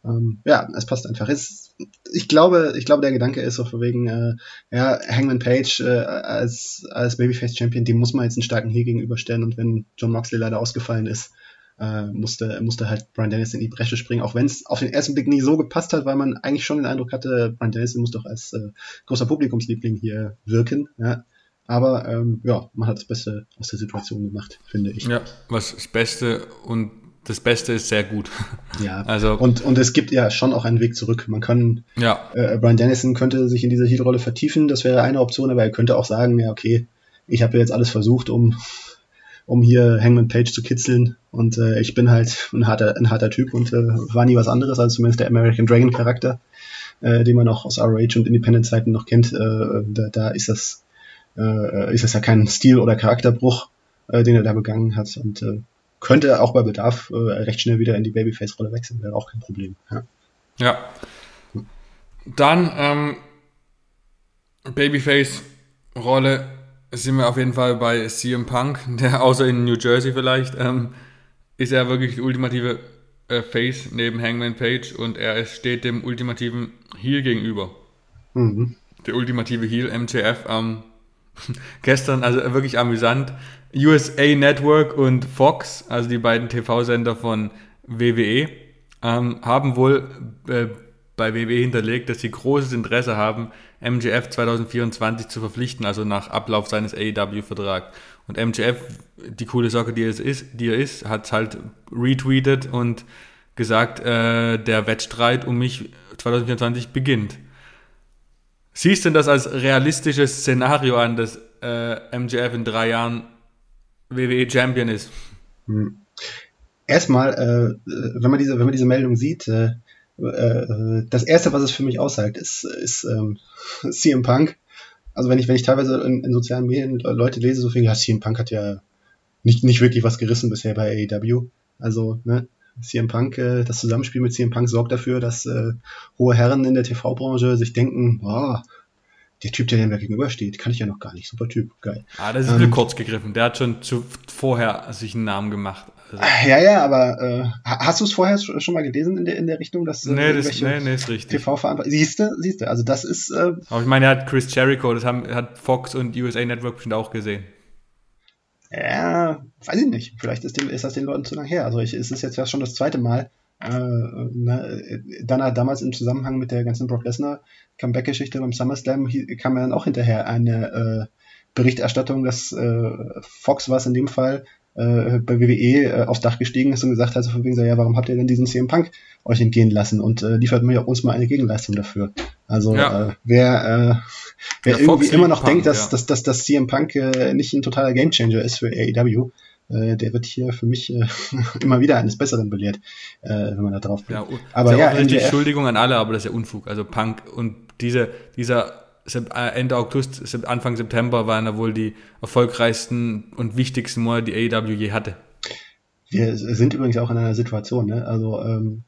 Ähm, ja, es passt einfach. Es, ich glaube, ich glaube, der Gedanke ist so von wegen, äh, ja, Hangman Page äh, als, als Babyface Champion, dem muss man jetzt einen starken Heel gegenüberstellen und wenn John Moxley leider ausgefallen ist, äh, musste, musste halt Brian Dennis in die Bresche springen, auch wenn es auf den ersten Blick nie so gepasst hat, weil man eigentlich schon den Eindruck hatte, Brian Dennis muss doch als äh, großer Publikumsliebling hier wirken, ja. Aber ähm, ja, man hat das Beste aus der Situation gemacht, finde ich. Ja, was das Beste und das Beste ist sehr gut. Ja, also und, und es gibt ja schon auch einen Weg zurück. Man kann, ja. äh, Brian Dennison könnte sich in diese Heel-Rolle vertiefen, das wäre eine Option, aber er könnte auch sagen, ja, okay, ich habe jetzt alles versucht, um, um hier Hangman Page zu kitzeln und äh, ich bin halt ein harter, ein harter Typ und äh, war nie was anderes als zumindest der American Dragon Charakter, äh, den man auch aus ROH und Independent-Zeiten noch kennt. Äh, da, da ist das, äh, ist das ja kein Stil- oder Charakterbruch, äh, den er da begangen hat und äh, könnte auch bei Bedarf äh, recht schnell wieder in die Babyface-Rolle wechseln, wäre auch kein Problem. Ja. ja. Dann ähm, Babyface-Rolle sind wir auf jeden Fall bei CM Punk, der außer in New Jersey vielleicht, ähm, ist er wirklich die ultimative äh, Face neben Hangman Page und er steht dem ultimativen Heel gegenüber. Mhm. Der ultimative Heel, MJF, ähm, gestern, also wirklich amüsant. USA Network und Fox, also die beiden TV-Sender von WWE, ähm, haben wohl äh, bei WWE hinterlegt, dass sie großes Interesse haben, MJF 2024 zu verpflichten, also nach Ablauf seines AEW-Vertrags. Und MJF, die coole Socke, die, es ist, die er ist, hat halt retweetet und gesagt, äh, der Wettstreit um mich 2024 beginnt. Siehst du das als realistisches Szenario an, dass äh, MJF in drei Jahren WWE Champion ist? Hm. Erstmal, äh, wenn man diese, wenn man diese Meldung sieht, äh, äh, das erste, was es für mich aussagt, ist, ist ähm, CM Punk. Also wenn ich, wenn ich teilweise in, in sozialen Medien Leute lese, so viel, ja, CM Punk hat ja nicht, nicht wirklich was gerissen bisher bei AEW. Also, ne, CM Punk, äh, das Zusammenspiel mit CM Punk sorgt dafür, dass äh, hohe Herren in der TV-Branche sich denken, boah, der Typ, der dem da gegenübersteht, kann ich ja noch gar nicht. Super Typ, geil. Ah, das ist ähm, kurz gegriffen. Der hat schon zu, vorher sich einen Namen gemacht. Also. Ja, ja, aber äh, hast du es vorher schon mal gelesen in der, in der Richtung, dass äh, nee, das, nee, nee, ist richtig. TV-Verantwortlich. Siehst du, siehst du, also das ist. Äh, aber ich meine, er hat Chris Jericho, das haben, hat Fox und USA Network bestimmt auch gesehen. Ja, weiß ich nicht. Vielleicht ist, dem, ist das den Leuten zu lang her. Also ich, es ist jetzt ja schon das zweite Mal. Äh, ne, dann hat damals im Zusammenhang mit der ganzen Brock Lesnar Comeback-Geschichte beim SummerSlam kam ja dann auch hinterher eine äh, Berichterstattung, dass äh, Fox war es in dem Fall, äh, bei WWE äh, aufs Dach gestiegen ist und gesagt hat, so von wegen so, ja, warum habt ihr denn diesen CM Punk euch entgehen lassen und äh, liefert mir uns mal eine Gegenleistung dafür. Also ja. äh, wer, äh, wer irgendwie immer noch Punk, denkt, dass, ja. dass, dass, dass CM Punk äh, nicht ein totaler Gamechanger ist für AEW, äh, der wird hier für mich äh, immer wieder eines Besseren belehrt, äh, wenn man da drauf blickt. Ja, aber ja, Entschuldigung an alle, aber das ist ja Unfug. Also Punk und diese, dieser äh, Ende August, Anfang September waren da wohl die erfolgreichsten und wichtigsten Monate, die AEW je hatte. Wir sind übrigens auch in einer Situation, ne? also ähm,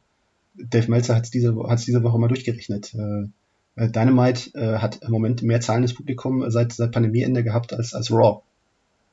Dave Meltzer hat es diese, diese Woche mal durchgerechnet. Äh, Dynamite äh, hat im Moment mehr zahlendes Publikum seit, seit Pandemieende gehabt als, als Raw.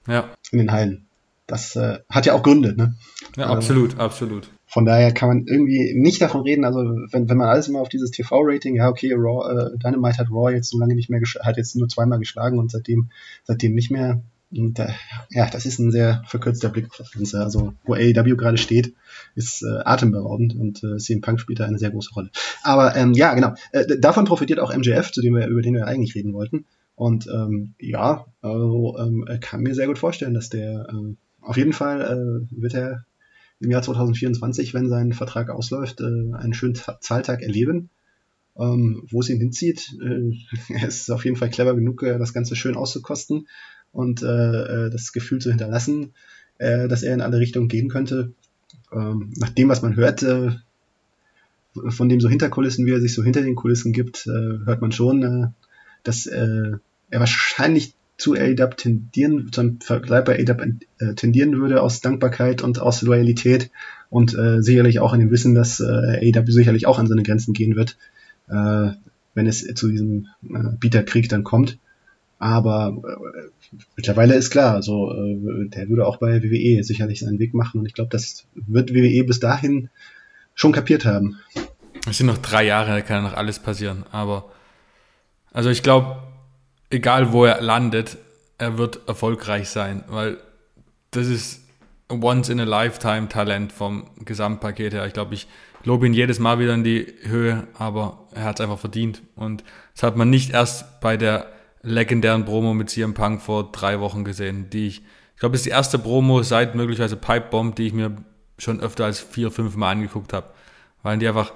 Ja. In den Hallen. Das äh, hat ja auch Gründe, ne? Ja, absolut, absolut. Von daher kann man irgendwie nicht davon reden, also wenn, wenn man alles immer auf dieses TV-Rating, ja, okay, Raw, äh, Dynamite hat Raw jetzt so lange nicht mehr, hat jetzt nur zweimal geschlagen und seitdem, seitdem nicht mehr. Und äh, ja, das ist ein sehr verkürzter Blick auf das Ganze. Also, wo AEW gerade steht, ist äh, atemberaubend und äh, CM Punk spielt da eine sehr große Rolle. Aber ähm, ja, genau. Äh, davon profitiert auch MJF, zu dem wir, über den wir eigentlich reden wollten. Und ähm, ja, also ähm, kann mir sehr gut vorstellen, dass der äh, auf jeden Fall äh, wird er im Jahr 2024, wenn sein Vertrag ausläuft, äh, einen schönen Zahltag erleben. Ähm, wo es ihn hinzieht, äh, er ist auf jeden Fall clever genug, äh, das Ganze schön auszukosten und äh, äh, das Gefühl zu hinterlassen, dass er in alle Richtungen gehen könnte. Ähm, nach dem, was man hört, von dem so Hinterkulissen, wie er sich so hinter den Kulissen gibt, hört man schon, dass er wahrscheinlich zu AEW tendieren, zum Vergleich bei AEW äh, tendieren würde aus Dankbarkeit und aus Loyalität und äh, sicherlich auch in dem Wissen, dass äh, AEW sicherlich auch an seine Grenzen gehen wird, äh, wenn es zu diesem äh, Bieterkrieg dann kommt. Aber äh, mittlerweile ist klar, also äh, der würde auch bei WWE sicherlich seinen Weg machen und ich glaube, das wird WWE bis dahin schon kapiert haben. Es sind noch drei Jahre, da kann noch alles passieren. Aber also ich glaube, egal wo er landet, er wird erfolgreich sein, weil das ist ein Once-in-a-Lifetime-Talent vom Gesamtpaket her. Ich glaube, ich lobe ihn jedes Mal wieder in die Höhe, aber er hat es einfach verdient. Und das hat man nicht erst bei der legendären Promo mit CM Punk vor drei Wochen gesehen, die ich, ich glaube, ist die erste Promo seit möglicherweise Pipe Bomb, die ich mir schon öfter als vier, fünf Mal angeguckt habe, weil die einfach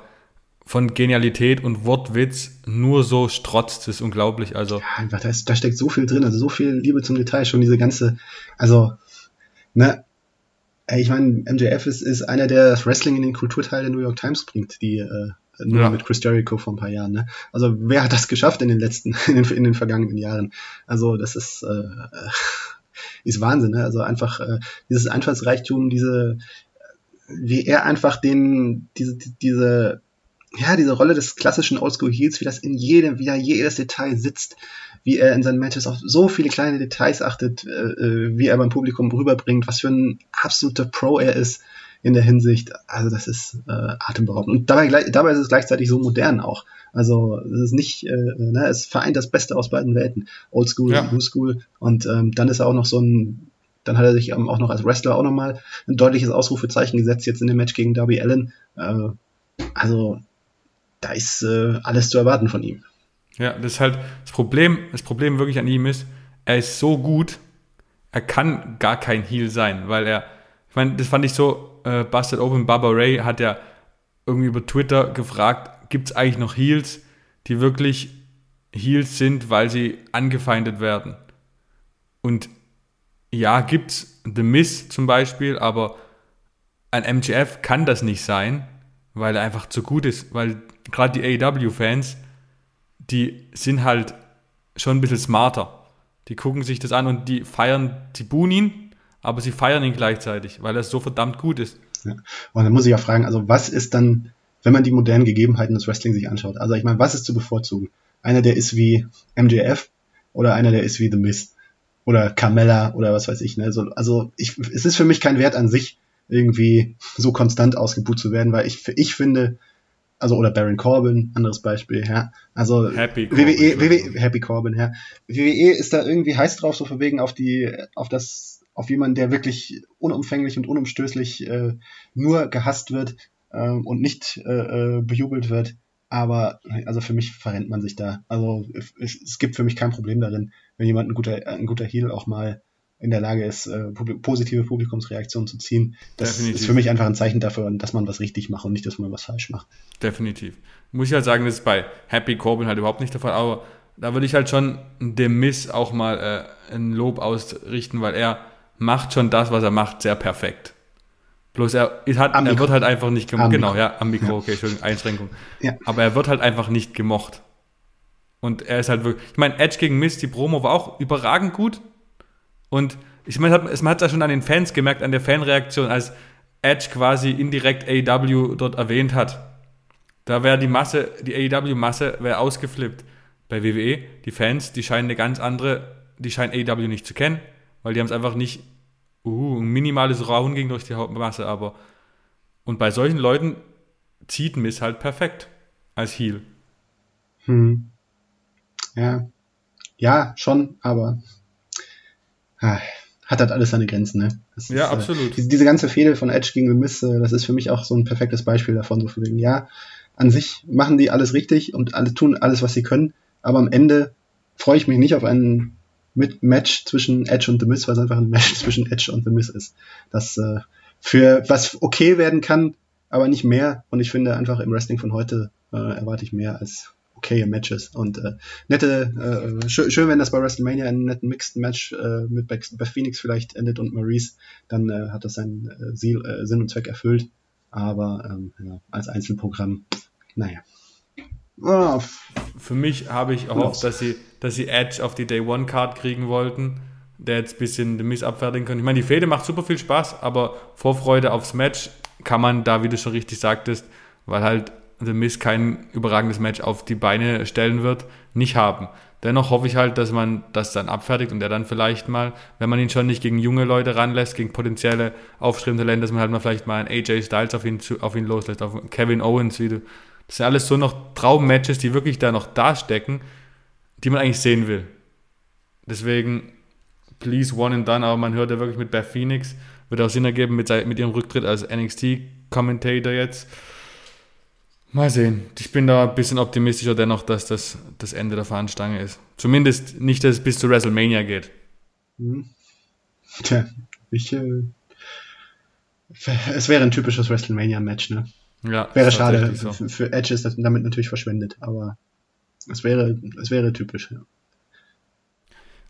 von Genialität und Wortwitz nur so strotzt, das ist unglaublich. Also ja, einfach, da, ist, da steckt so viel drin, also so viel Liebe zum Detail, schon diese ganze, also, ne, ich meine, MJF ist, ist einer, der das Wrestling in den Kulturteil der New York Times bringt, die äh, nur ja. mit Chris Jericho vor ein paar Jahren. Ne? Also wer hat das geschafft in den letzten, in den, in den vergangenen Jahren? Also das ist, äh, ist Wahnsinn. Ne? Also einfach äh, dieses Einfallsreichtum, diese, wie er einfach den, diese, diese ja, diese Rolle des klassischen Oldschool Heels, wie das in jedem, wie er jedes Detail sitzt, wie er in seinen Matches auf so viele kleine Details achtet, äh, äh, wie er beim Publikum rüberbringt, was für ein absoluter Pro er ist in der Hinsicht. Also das ist äh, atemberaubend. Und dabei, dabei ist es gleichzeitig so modern auch. Also es ist nicht, äh, ne, es vereint das Beste aus beiden Welten. Oldschool ja. und New School. Und ähm, dann ist er auch noch so ein, dann hat er sich ähm, auch noch als Wrestler auch nochmal ein deutliches Ausrufezeichen gesetzt, jetzt in dem Match gegen Darby Allen. Äh, also da ist äh, alles zu erwarten von ihm. Ja, das ist halt das Problem, das Problem wirklich an ihm ist, er ist so gut, er kann gar kein Heal sein, weil er, ich meine, das fand ich so, äh, Busted Open, Baba Ray hat ja irgendwie über Twitter gefragt, gibt es eigentlich noch Heals, die wirklich Heals sind, weil sie angefeindet werden? Und ja, gibt's The Miss zum Beispiel, aber ein MGF kann das nicht sein, weil er einfach zu gut ist, weil gerade die AEW-Fans, die sind halt schon ein bisschen smarter. Die gucken sich das an und die feiern, die buhen ihn, aber sie feiern ihn gleichzeitig, weil er so verdammt gut ist. Ja. Und dann muss ich auch fragen, also was ist dann, wenn man die modernen Gegebenheiten des Wrestling sich anschaut? Also ich meine, was ist zu bevorzugen? Einer, der ist wie MJF oder einer, der ist wie The Miz oder Carmella oder was weiß ich. Ne? Also, also ich, es ist für mich kein Wert an sich, irgendwie so konstant ausgebucht zu werden, weil ich, ich finde, also oder Baron Corbin, anderes Beispiel, ja. Also Happy Corbin, WWE, WWE, Happy Corbin, ja. WWE ist da irgendwie heiß drauf, so verwegen auf die, auf das, auf jemanden, der wirklich unumfänglich und unumstößlich äh, nur gehasst wird äh, und nicht äh, äh, bejubelt wird. Aber also für mich verrennt man sich da. Also es, es gibt für mich kein Problem darin, wenn jemand ein guter, ein guter Heel auch mal in der Lage ist, äh, publik positive Publikumsreaktionen zu ziehen. Das Definitiv. ist für mich einfach ein Zeichen dafür, dass man was richtig macht und nicht, dass man was falsch macht. Definitiv. Muss ich halt sagen, das ist bei Happy Corbin halt überhaupt nicht der Fall, aber da würde ich halt schon dem Miss auch mal äh, ein Lob ausrichten, weil er macht schon das, was er macht, sehr perfekt. Bloß er, hat, er wird halt einfach nicht gemocht. Genau, ja, am Mikro, ja. okay, Entschuldigung, Einschränkung. Ja. Aber er wird halt einfach nicht gemocht. Und er ist halt wirklich. Ich meine, Edge gegen Miss, die Promo war auch überragend gut. Und ich meine, man hat es ja schon an den Fans gemerkt, an der Fanreaktion, als Edge quasi indirekt AEW dort erwähnt hat. Da wäre die Masse, die AEW-Masse wäre ausgeflippt. Bei WWE, die Fans, die scheinen eine ganz andere, die scheinen AEW nicht zu kennen, weil die haben es einfach nicht, uh, ein minimales Rauchen ging durch die Masse, aber und bei solchen Leuten zieht Miss halt perfekt als Heel. Hm. Ja. Ja, schon, aber hat halt alles seine Grenzen, ne? Das ja, ist, äh, absolut. Äh, diese, ganze Fehde von Edge gegen The Miz, äh, das ist für mich auch so ein perfektes Beispiel davon, so von wegen, ja, an sich machen die alles richtig und alle tun alles, was sie können, aber am Ende freue ich mich nicht auf ein Match zwischen Edge und The Miz, weil es einfach ein Match zwischen Edge und The Miz ist. Das äh, für was okay werden kann, aber nicht mehr. Und ich finde einfach im Wrestling von heute äh, erwarte ich mehr als okaye Matches. Und äh, nette, äh, schön, schön, wenn das bei WrestleMania in einem netten Mixed Match äh, mit bei, bei Phoenix vielleicht endet und Maurice, dann äh, hat das seinen äh, Ziel, äh, Sinn und Zweck erfüllt. Aber ähm, ja, als Einzelprogramm, naja. Oh. Für mich habe ich erhofft, dass sie, dass sie Edge auf die Day One Card kriegen wollten, der jetzt ein bisschen den Miss abfertigen kann. Ich meine, die Fehde macht super viel Spaß, aber Vorfreude aufs Match kann man da, wie du schon richtig sagtest, weil halt The Miz kein überragendes Match auf die Beine stellen wird, nicht haben. Dennoch hoffe ich halt, dass man das dann abfertigt und er dann vielleicht mal, wenn man ihn schon nicht gegen junge Leute ranlässt, gegen potenzielle aufstrebende Länder, dass man halt mal vielleicht mal einen AJ Styles auf ihn, auf ihn loslässt, auf Kevin Owens, wie du. Das sind alles so noch Traummatches, die wirklich da noch da stecken, die man eigentlich sehen will. Deswegen, please one and done, aber man hört ja wirklich mit Beth Phoenix, wird auch Sinn ergeben mit, mit ihrem Rücktritt als NXT-Commentator jetzt Mal sehen. Ich bin da ein bisschen optimistischer dennoch, dass das das Ende der Fahnenstange ist. Zumindest nicht, dass es bis zu WrestleMania geht. Hm. Tja, ich. Äh, es wäre ein typisches WrestleMania-Match, ne? Ja. Wäre schade. So. Für, für Edge ist das damit natürlich verschwendet, aber es wäre, es wäre typisch, ja.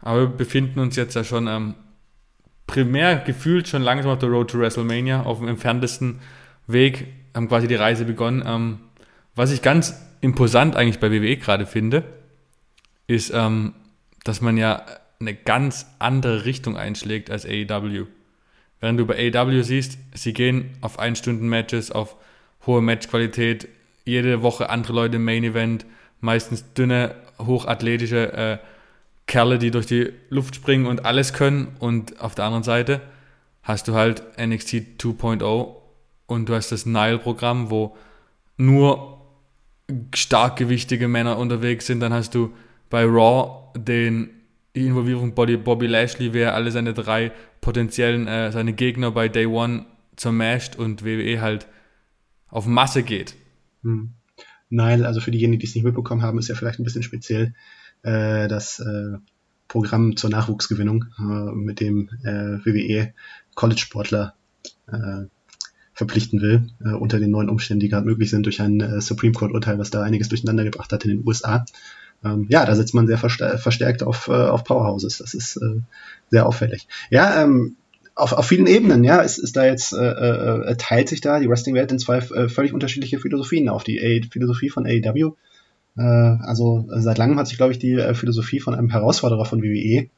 Aber wir befinden uns jetzt ja schon ähm, primär gefühlt schon langsam auf der Road to WrestleMania, auf dem entferntesten Weg, haben quasi die Reise begonnen. Ähm, was ich ganz imposant eigentlich bei WWE gerade finde, ist, ähm, dass man ja eine ganz andere Richtung einschlägt als AEW. Während du bei AEW siehst, sie gehen auf Ein-Stunden-Matches, auf hohe Matchqualität, jede Woche andere Leute im Main-Event, meistens dünne, hochathletische äh, Kerle, die durch die Luft springen und alles können. Und auf der anderen Seite hast du halt NXT 2.0 und du hast das Nile-Programm, wo nur starkgewichtige Männer unterwegs sind. Dann hast du bei Raw den die Involvierung Bobby, Lashley, wer alle seine drei potenziellen, äh, seine Gegner bei Day One zermasht und WWE halt auf Masse geht. Hm. Nile, also für diejenigen, die es nicht mitbekommen haben, ist ja vielleicht ein bisschen speziell, äh, das äh, Programm zur Nachwuchsgewinnung, äh, mit dem äh, WWE College-Sportler äh, verpflichten will, äh, unter den neuen Umständen, die gerade möglich sind durch ein äh, Supreme Court-Urteil, was da einiges durcheinander gebracht hat in den USA. Ähm, ja, da setzt man sehr verstärkt auf, äh, auf Powerhouses. Das ist äh, sehr auffällig. Ja, ähm, auf, auf vielen Ebenen, ja, ist, ist da jetzt, äh, äh, teilt sich da die Wrestling-Welt in zwei äh, völlig unterschiedliche Philosophien auf. Die A Philosophie von AEW, äh, also seit langem hat sich, glaube ich, die äh, Philosophie von einem Herausforderer von WWE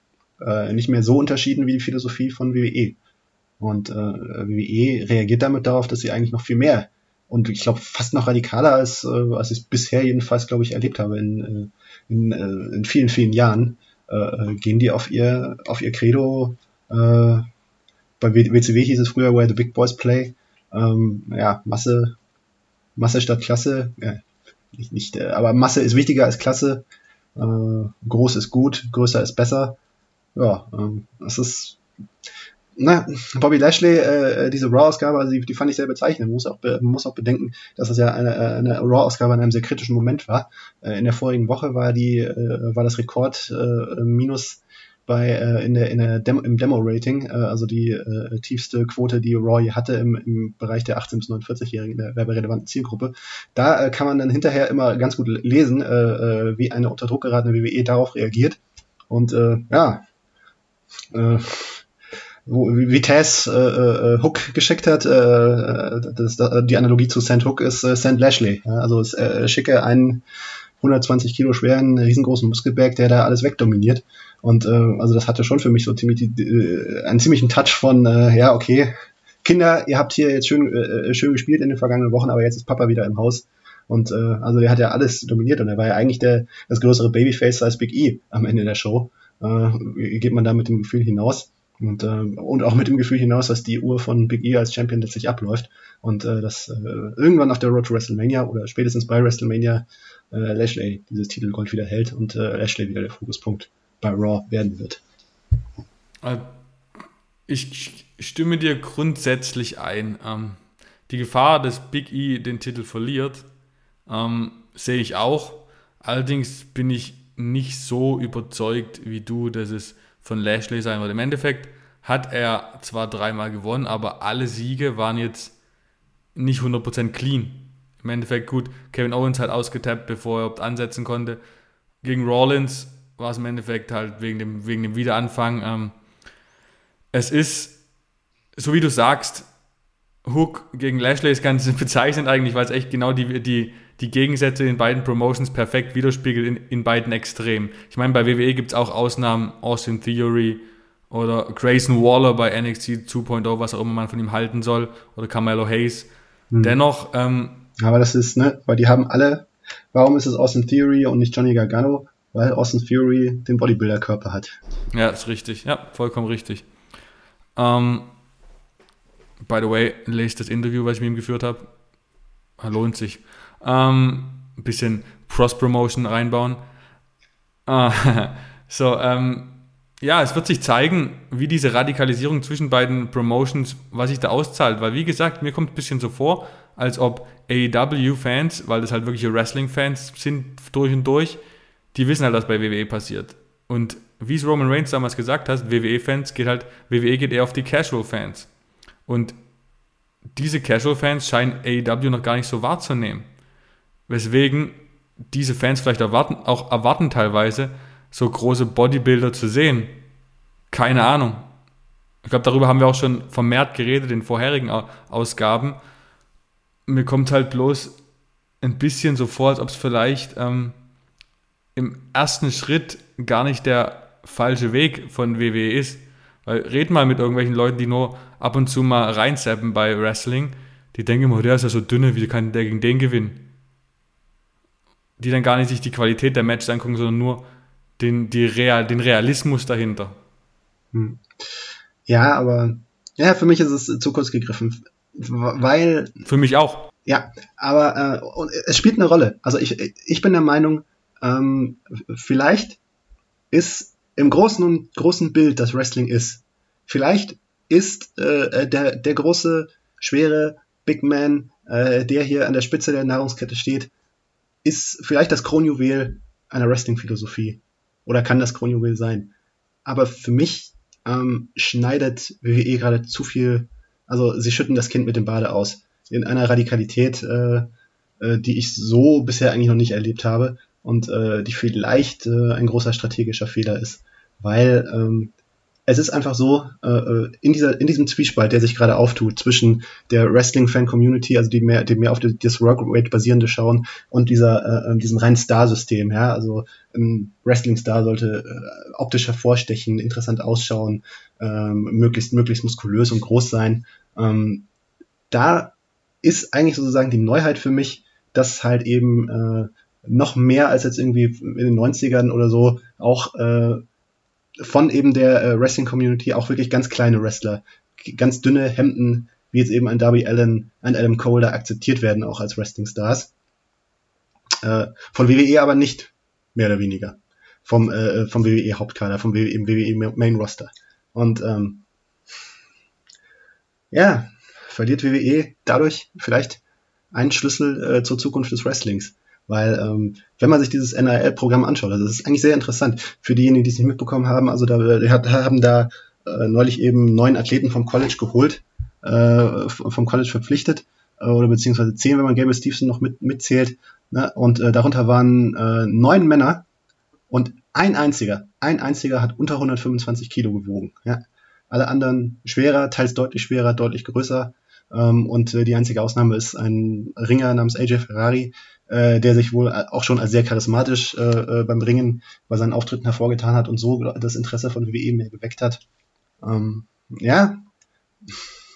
äh, nicht mehr so unterschieden wie die Philosophie von WWE. Und äh, WWE reagiert damit darauf, dass sie eigentlich noch viel mehr und ich glaube fast noch radikaler als, äh, als ich es bisher jedenfalls, glaube ich, erlebt habe in, äh, in, äh, in vielen, vielen Jahren, äh, äh gehen die auf ihr, auf ihr Credo, äh, bei WCW hieß es früher Where the Big Boys Play, ähm, ja, Masse, Masse statt Klasse, ja, nicht, nicht, aber Masse ist wichtiger als Klasse, äh, groß ist gut, größer ist besser, ja, ähm, das ist, na, Bobby Lashley, äh, diese Raw-Ausgabe, also die, die, fand ich sehr bezeichnend. Man muss auch, man muss auch bedenken, dass das ja eine, eine Raw-Ausgabe in einem sehr kritischen Moment war. Äh, in der vorigen Woche war die, äh, war das Rekord äh, minus bei äh, in der, in der Demo, im Demo-Rating, äh, also die äh, tiefste Quote, die Raw je hatte im, im Bereich der 18 bis 49-Jährigen in der werberelevanten Zielgruppe. Da äh, kann man dann hinterher immer ganz gut lesen, äh, äh, wie eine unter Druck geratene WWE darauf reagiert. Und äh, ja, äh, wo Vitesse äh, äh, Hook geschickt hat, äh, das, die Analogie zu Sand Hook ist äh, Sand Lashley. Ja? Also äh, schicke einen 120 Kilo schweren, riesengroßen Muskelberg, der da alles wegdominiert. Und äh, also das hatte schon für mich so ziemlich äh, einen ziemlichen Touch von, äh, ja, okay, Kinder, ihr habt hier jetzt schön, äh, schön gespielt in den vergangenen Wochen, aber jetzt ist Papa wieder im Haus. Und äh, also der hat ja alles dominiert und er war ja eigentlich der, das größere Babyface als Big E am Ende der Show. Äh, geht man da mit dem Gefühl hinaus. Und, äh, und auch mit dem Gefühl hinaus, dass die Uhr von Big E als Champion letztlich abläuft und äh, dass äh, irgendwann nach der Road to WrestleMania oder spätestens bei WrestleMania äh, Lashley dieses Titelgold wieder hält und äh, Lashley wieder der Fokuspunkt bei Raw werden wird. Äh, ich stimme dir grundsätzlich ein. Ähm, die Gefahr, dass Big E den Titel verliert, ähm, sehe ich auch. Allerdings bin ich nicht so überzeugt wie du, dass es von Lashley sein wird. Im Endeffekt hat er zwar dreimal gewonnen, aber alle Siege waren jetzt nicht 100% clean. Im Endeffekt gut, Kevin Owens hat ausgetappt, bevor er überhaupt ansetzen konnte. Gegen Rollins war es im Endeffekt halt wegen dem, wegen dem Wiederanfang. Ähm, es ist, so wie du sagst, Hook gegen Lashley ist ganz bezeichnend eigentlich, weil es echt genau die, die, die Gegensätze in beiden Promotions perfekt widerspiegelt in, in beiden Extremen. Ich meine, bei WWE gibt es auch Ausnahmen, Austin Theory oder Grayson Waller bei NXT 2.0, was auch immer man von ihm halten soll, oder Carmelo Hayes. Mhm. Dennoch. Ähm, Aber das ist, ne, weil die haben alle, warum ist es Austin Theory und nicht Johnny Gargano? Weil Austin Theory den Bodybuilder-Körper hat. Ja, ist richtig. Ja, vollkommen richtig. Ähm, by the way, lest das Interview, was ich mit ihm geführt habe. Lohnt sich. Ähm, ein bisschen Cross-Promotion reinbauen. Äh, so, ähm, ja, es wird sich zeigen, wie diese Radikalisierung zwischen beiden Promotions, was sich da auszahlt. Weil, wie gesagt, mir kommt ein bisschen so vor, als ob AEW-Fans, weil das halt wirkliche Wrestling-Fans sind durch und durch, die wissen halt, was bei WWE passiert. Und wie es Roman Reigns damals gesagt hat, WWE-Fans geht halt, WWE geht eher auf die Casual-Fans. Und diese Casual-Fans scheinen AEW noch gar nicht so wahrzunehmen. Weswegen diese Fans vielleicht erwarten, auch erwarten teilweise, so große Bodybuilder zu sehen. Keine Ahnung. Ich glaube, darüber haben wir auch schon vermehrt geredet in vorherigen Ausgaben. Mir kommt halt bloß ein bisschen so vor, als ob es vielleicht ähm, im ersten Schritt gar nicht der falsche Weg von WWE ist. Weil red mal mit irgendwelchen Leuten, die nur ab und zu mal reinzappen bei Wrestling. Die denken immer, der ist ja so dünne, wie kann der gegen den gewinnen? die dann gar nicht sich die Qualität der Matches angucken, sondern nur den, die Real, den Realismus dahinter. Hm. Ja, aber ja, für mich ist es zu kurz gegriffen, weil. Für mich auch. Ja, aber äh, es spielt eine Rolle. Also ich, ich bin der Meinung, ähm, vielleicht ist im großen und großen Bild, das Wrestling ist, vielleicht ist äh, der, der große, schwere Big Man, äh, der hier an der Spitze der Nahrungskette steht, ist vielleicht das Kronjuwel einer Wrestling-Philosophie. Oder kann das Kronjuwel sein. Aber für mich ähm, schneidet WWE gerade zu viel, also sie schütten das Kind mit dem Bade aus. In einer Radikalität, äh, äh, die ich so bisher eigentlich noch nicht erlebt habe und äh, die vielleicht äh, ein großer strategischer Fehler ist. Weil ähm, es ist einfach so, äh, äh, in, dieser, in diesem Zwiespalt, der sich gerade auftut, zwischen der Wrestling-Fan-Community, also die mehr, die mehr auf das Workrate basierende schauen, und dieser, äh, äh, diesem reinen Star-System, ja, also ein Wrestling-Star sollte äh, optisch hervorstechen, interessant ausschauen, ähm, möglichst, möglichst muskulös und groß sein. Ähm, da ist eigentlich sozusagen die Neuheit für mich, dass halt eben äh, noch mehr als jetzt irgendwie in den 90ern oder so auch äh, von eben der äh, Wrestling-Community auch wirklich ganz kleine Wrestler, ganz dünne Hemden, wie jetzt eben ein Darby Allen, ein Adam Cole da akzeptiert werden, auch als Wrestling-Stars. Äh, von WWE aber nicht, mehr oder weniger. Vom, äh, vom WWE-Hauptkader, vom WWE, WWE Main-Roster. Und ähm, ja, verliert WWE dadurch vielleicht einen Schlüssel äh, zur Zukunft des Wrestlings. Weil ähm, wenn man sich dieses NIL-Programm anschaut, also das ist eigentlich sehr interessant für diejenigen, die es nicht mitbekommen haben. Also da haben da äh, neulich eben neun Athleten vom College geholt, äh, vom College verpflichtet äh, oder beziehungsweise zehn, wenn man Gabriel Stevenson noch mit, mitzählt. Ne? Und äh, darunter waren äh, neun Männer und ein einziger, ein einziger hat unter 125 Kilo gewogen. Ja? Alle anderen schwerer, teils deutlich schwerer, deutlich größer. Ähm, und äh, die einzige Ausnahme ist ein Ringer namens AJ Ferrari, äh, der sich wohl auch schon als sehr charismatisch äh, äh, beim Ringen bei seinen Auftritten hervorgetan hat und so das Interesse von WWE mehr geweckt hat. Ähm, ja,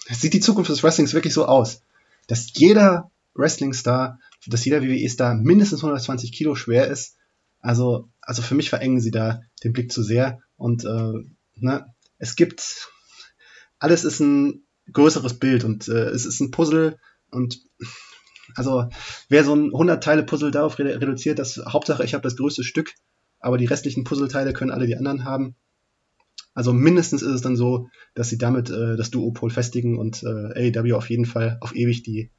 sieht die Zukunft des Wrestlings wirklich so aus, dass jeder Wrestling-Star, dass jeder WWE-Star mindestens 120 Kilo schwer ist. Also, also für mich verengen sie da den Blick zu sehr und äh, ne, es gibt alles ist ein größeres Bild und äh, es ist ein Puzzle und also wer so ein 100 Teile Puzzle darauf reduziert, das Hauptsache ich habe das größte Stück, aber die restlichen Puzzleteile können alle die anderen haben. Also mindestens ist es dann so, dass sie damit äh, das Duopol festigen und äh, AEW auf jeden Fall auf ewig die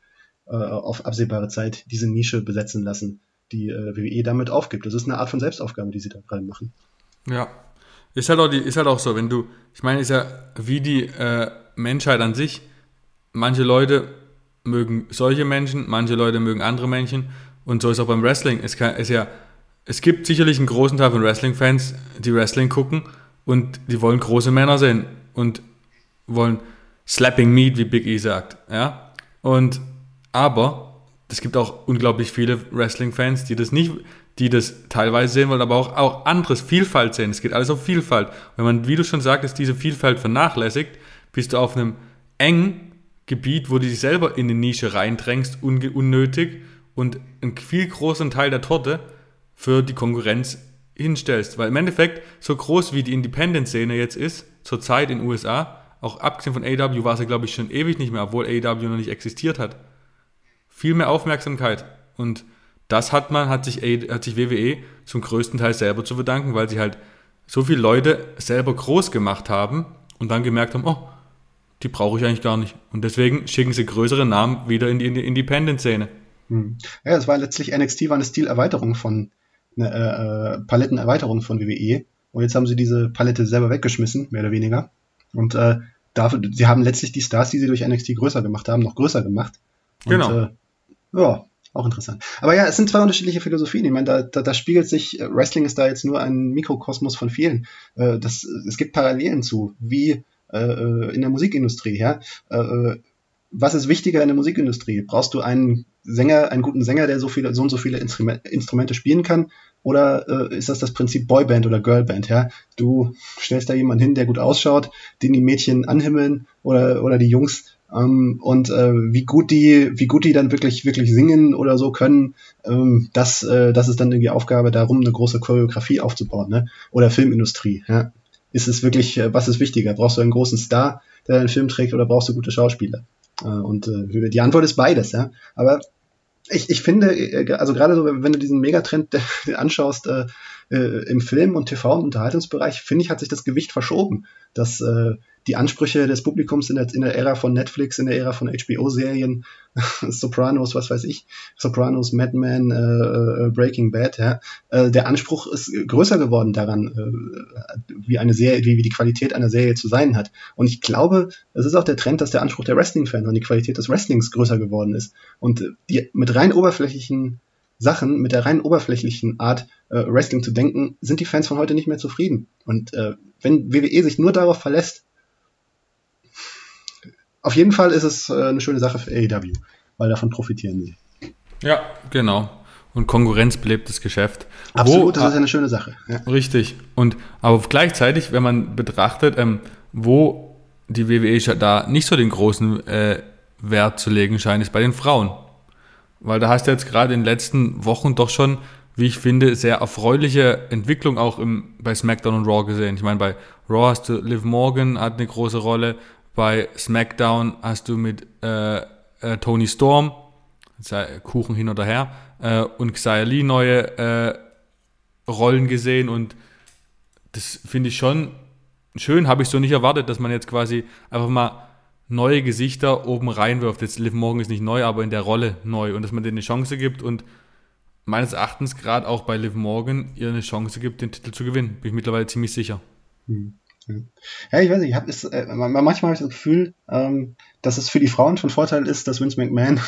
äh, auf absehbare Zeit diese Nische besetzen lassen, die äh, WWE damit aufgibt. Das ist eine Art von Selbstaufgabe, die sie da gerade machen. Ja, ist halt auch die, ist halt auch so, wenn du, ich meine, ist ja wie die äh, Menschheit an sich. Manche Leute mögen solche Menschen, manche Leute mögen andere Menschen. Und so ist auch beim Wrestling. Es, kann, es, ja, es gibt sicherlich einen großen Teil von Wrestling-Fans, die Wrestling gucken und die wollen große Männer sehen und wollen Slapping Meat, wie Big E sagt. Ja? Und aber es gibt auch unglaublich viele Wrestling-Fans, die das nicht, die das teilweise sehen wollen, aber auch, auch anderes, Vielfalt sehen. Es geht alles auf Vielfalt. Wenn man, wie du schon sagtest, diese Vielfalt vernachlässigt, bist du auf einem engen Gebiet, wo du dich selber in eine Nische reindrängst, unnötig und einen viel größeren Teil der Torte für die Konkurrenz hinstellst. Weil im Endeffekt, so groß wie die Independent-Szene jetzt ist, zurzeit in den USA, auch abgesehen von AW war sie, glaube ich, schon ewig nicht mehr, obwohl AW noch nicht existiert hat. Viel mehr Aufmerksamkeit. Und das hat man, hat sich, hat sich WWE zum größten Teil selber zu verdanken, weil sie halt so viele Leute selber groß gemacht haben und dann gemerkt haben, oh, die brauche ich eigentlich gar nicht. Und deswegen schicken sie größere Namen wieder in die, in die Independent-Szene. Hm. Ja, es war letztlich NXT war eine Stilerweiterung von, eine äh, äh, Palettenerweiterung von WWE. Und jetzt haben sie diese Palette selber weggeschmissen, mehr oder weniger. Und äh, dafür, sie haben letztlich die Stars, die sie durch NXT größer gemacht haben, noch größer gemacht. Und, genau. Äh, ja, auch interessant. Aber ja, es sind zwei unterschiedliche Philosophien. Ich meine, da, da, da spiegelt sich, äh, Wrestling ist da jetzt nur ein Mikrokosmos von vielen. Äh, das, es gibt Parallelen zu, wie äh, äh, in der Musikindustrie. Ja? Äh, äh, was ist wichtiger in der Musikindustrie? Brauchst du einen Sänger, einen guten Sänger, der so viele, so und so viele Instrumente, spielen kann? Oder äh, ist das das Prinzip Boyband oder Girlband? Ja, du stellst da jemanden hin, der gut ausschaut, den die Mädchen anhimmeln oder oder die Jungs ähm, und äh, wie gut die, wie gut die dann wirklich wirklich singen oder so können, ähm, das äh, das ist dann irgendwie Aufgabe, darum eine große Choreografie aufzubauen, ne? Oder Filmindustrie. Ja, ist es wirklich, äh, was ist wichtiger? Brauchst du einen großen Star, der einen Film trägt, oder brauchst du gute Schauspieler? Äh, und äh, die Antwort ist beides, ja. Aber ich, ich finde, also gerade so, wenn du diesen Megatrend anschaust, äh, im Film- und TV- und Unterhaltungsbereich, finde ich, hat sich das Gewicht verschoben. Dass äh, die Ansprüche des Publikums in der, in der Ära von Netflix, in der Ära von HBO-Serien, Sopranos, was weiß ich, Sopranos, Mad Men, äh, äh, Breaking Bad, ja, äh, der Anspruch ist größer geworden daran, äh, wie eine Serie, wie, wie die Qualität einer Serie zu sein hat. Und ich glaube, es ist auch der Trend, dass der Anspruch der Wrestling-Fans und die Qualität des Wrestlings größer geworden ist. Und die mit rein oberflächlichen Sachen, mit der rein oberflächlichen Art, äh, Wrestling zu denken, sind die Fans von heute nicht mehr zufrieden. Und äh, wenn WWE sich nur darauf verlässt, auf jeden Fall ist es äh, eine schöne Sache für AEW, weil davon profitieren sie. Ja, genau. Und Konkurrenz belebt das Geschäft. Absolut, Wo, das ist eine schöne Sache. Ja. Richtig. Und aber gleichzeitig, wenn man betrachtet, ähm, wo die WWE da nicht so den großen äh, Wert zu legen scheint, ist bei den Frauen. Weil da hast du jetzt gerade in den letzten Wochen doch schon, wie ich finde, sehr erfreuliche Entwicklung auch im, bei SmackDown und Raw gesehen. Ich meine, bei Raw hast du Liv Morgan, hat eine große Rolle. Bei SmackDown hast du mit äh, äh, Tony Storm, Kuchen hin oder her, äh, und Xia Lee neue äh, Rollen gesehen und das finde ich schon schön, habe ich so nicht erwartet, dass man jetzt quasi einfach mal neue Gesichter oben reinwirft. Jetzt Liv Morgan ist nicht neu, aber in der Rolle neu und dass man denen eine Chance gibt und meines Erachtens gerade auch bei Liv Morgan ihr eine Chance gibt, den Titel zu gewinnen. Bin ich mittlerweile ziemlich sicher. Hm. Ja, ich weiß nicht, ich hab, ist, äh, manchmal habe ich das Gefühl, ähm, dass es für die Frauen von Vorteil ist, dass Vince McMahon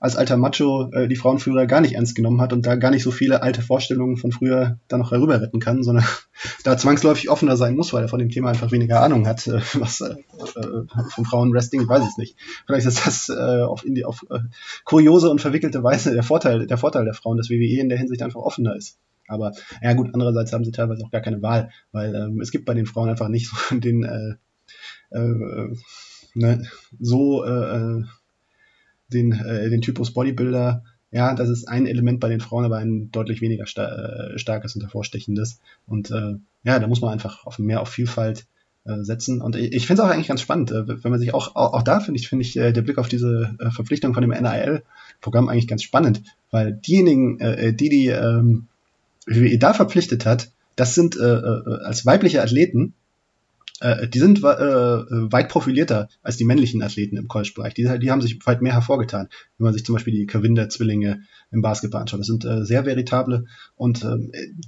als alter Macho äh, die Frauenführer gar nicht ernst genommen hat und da gar nicht so viele alte Vorstellungen von früher da noch herüber retten kann, sondern da zwangsläufig offener sein muss, weil er von dem Thema einfach weniger Ahnung hat, äh, was äh, äh von Frauenwrestling, weiß ich nicht. Vielleicht ist das äh, auf, in die, auf äh, kuriose und verwickelte Weise der Vorteil, der Vorteil der Frauen, dass WWE in der Hinsicht einfach offener ist. Aber ja gut, andererseits haben sie teilweise auch gar keine Wahl, weil ähm, es gibt bei den Frauen einfach nicht so den äh, äh, ne, so äh, den, äh, den Typus Bodybuilder, ja, das ist ein Element bei den Frauen, aber ein deutlich weniger star äh, starkes und hervorstechendes. Und äh, ja, da muss man einfach auf mehr auf Vielfalt äh, setzen. Und ich, ich finde es auch eigentlich ganz spannend, äh, wenn man sich auch, auch, auch da finde ich, finde ich äh, der Blick auf diese äh, Verpflichtung von dem NAL-Programm eigentlich ganz spannend, weil diejenigen, äh, die die ähm, WWE da verpflichtet hat, das sind äh, äh, als weibliche Athleten äh, die sind äh, weit profilierter als die männlichen Athleten im College-Bereich. Die, die haben sich weit mehr hervorgetan, wenn man sich zum Beispiel die Kavinder-Zwillinge im Basketball anschaut. Das sind äh, sehr veritable und äh,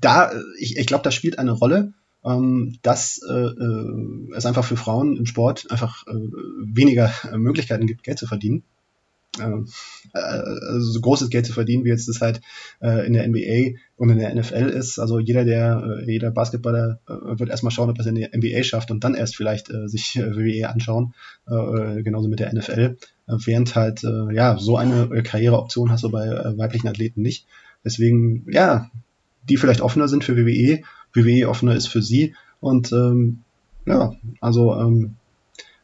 da, ich, ich glaube, das spielt eine Rolle, ähm, dass äh, äh, es einfach für Frauen im Sport einfach äh, weniger Möglichkeiten gibt, Geld zu verdienen äh, also so großes Geld zu verdienen, wie jetzt das halt äh, in der NBA und in der NFL ist. Also jeder, der, äh, jeder Basketballer äh, wird erstmal schauen, ob er es in der NBA schafft und dann erst vielleicht äh, sich äh, WWE anschauen, äh, äh, genauso mit der NFL. Äh, während halt, äh, ja, so eine äh, Karriereoption hast du bei äh, weiblichen Athleten nicht. Deswegen, ja, die vielleicht offener sind für WWE, WWE offener ist für sie und ähm, ja, also ähm,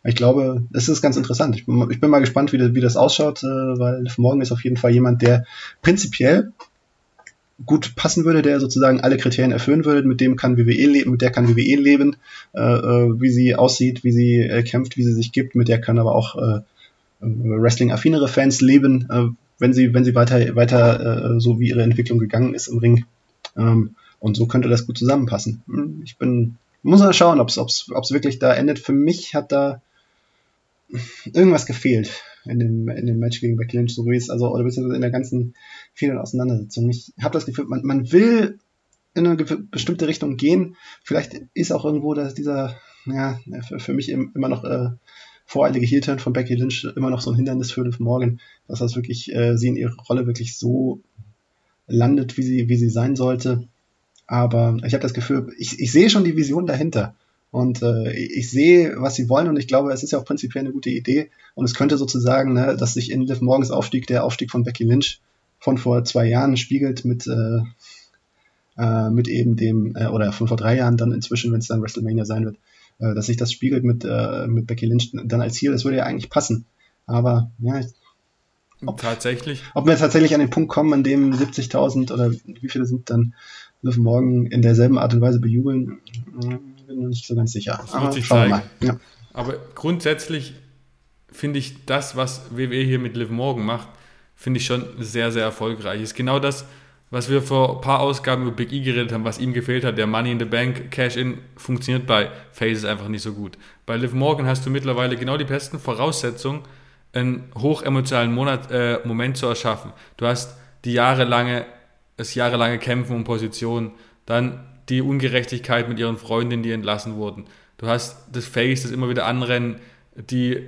ich glaube, es ist ganz interessant. Ich bin, ich bin mal gespannt, wie das, wie das ausschaut, äh, weil Morgen ist auf jeden Fall jemand, der prinzipiell gut passen würde, der sozusagen alle Kriterien erfüllen würde, mit dem kann WWE leben, mit der kann WWE leben, äh, äh, wie sie aussieht, wie sie äh, kämpft, wie sie sich gibt, mit der kann aber auch äh, Wrestling-affinere Fans leben, äh, wenn sie, wenn sie weiter, weiter äh, so wie ihre Entwicklung gegangen ist im Ring. Ähm, und so könnte das gut zusammenpassen. Hm, ich bin, muss mal schauen, ob es wirklich da endet. Für mich hat da irgendwas gefehlt in dem, in dem Match gegen Becky Lynch, so wie es, also, oder beziehungsweise in der ganzen vielen Auseinandersetzung. Ich habe das Gefühl, man, man will in eine bestimmte Richtung gehen. Vielleicht ist auch irgendwo dass dieser, ja, für, für mich immer noch äh, voreilige Heel-Turn von Becky Lynch immer noch so ein Hindernis für Liv Morgan, dass das wirklich, äh, sie in ihrer Rolle wirklich so landet, wie sie, wie sie sein sollte. Aber ich habe das Gefühl, ich, ich sehe schon die Vision dahinter. Und äh, ich sehe, was sie wollen und ich glaube, es ist ja auch prinzipiell eine gute Idee. Und es könnte sozusagen, ne, dass sich in Liv Morgens Aufstieg der Aufstieg von Becky Lynch von vor zwei Jahren spiegelt mit, äh, äh, mit eben dem, äh, oder von vor drei Jahren dann inzwischen, wenn es dann WrestleMania sein wird, äh, dass sich das spiegelt mit, äh, mit Becky Lynch dann als Ziel. Das würde ja eigentlich passen. Aber ja, ob, tatsächlich. Ob wir tatsächlich an den Punkt kommen, an dem 70.000 oder wie viele sind dann Liv Morgan in derselben Art und Weise bejubeln, bin noch nicht so ganz sicher. Das wird sich zeigen. Ja. Aber grundsätzlich finde ich das, was WWE hier mit Liv Morgan macht, finde ich schon sehr, sehr erfolgreich. Ist genau das, was wir vor ein paar Ausgaben über Big E geredet haben, was ihm gefehlt hat, der Money in the Bank Cash-In funktioniert bei Faces einfach nicht so gut. Bei Liv Morgan hast du mittlerweile genau die besten Voraussetzungen, einen hochemotionalen Monat, äh, Moment zu erschaffen. Du hast die jahrelange, das jahrelange Kämpfen um Position, dann die Ungerechtigkeit mit ihren Freundinnen, die entlassen wurden. Du hast das Face, das immer wieder anrennen, die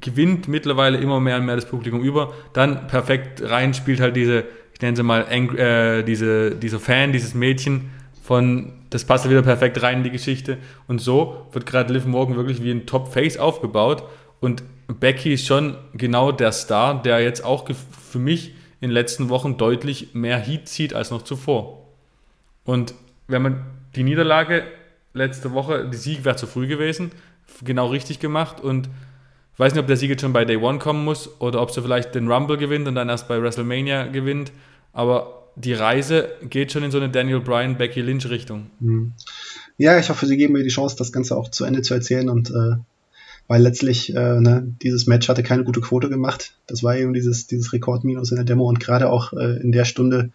gewinnt mittlerweile immer mehr und mehr das Publikum über. Dann perfekt rein spielt halt diese nenne sie mal, äh, diese, dieser Fan, dieses Mädchen von, das passt wieder perfekt rein in die Geschichte. Und so wird gerade Liv Morgan wirklich wie ein Top-Face aufgebaut. Und Becky ist schon genau der Star, der jetzt auch für mich in den letzten Wochen deutlich mehr Heat zieht als noch zuvor. Und wenn man die Niederlage letzte Woche, die Sieg wäre zu früh gewesen, genau richtig gemacht und ich weiß nicht, ob der Sieg jetzt schon bei Day One kommen muss oder ob sie vielleicht den Rumble gewinnt und dann erst bei WrestleMania gewinnt aber die Reise geht schon in so eine Daniel Bryan, Becky Lynch Richtung. Mhm. Ja, ich hoffe, sie geben mir die Chance, das Ganze auch zu Ende zu erzählen und äh, weil letztlich äh, ne, dieses Match hatte keine gute Quote gemacht. Das war eben dieses, dieses Rekordminus in der Demo und gerade auch äh, in der Stunde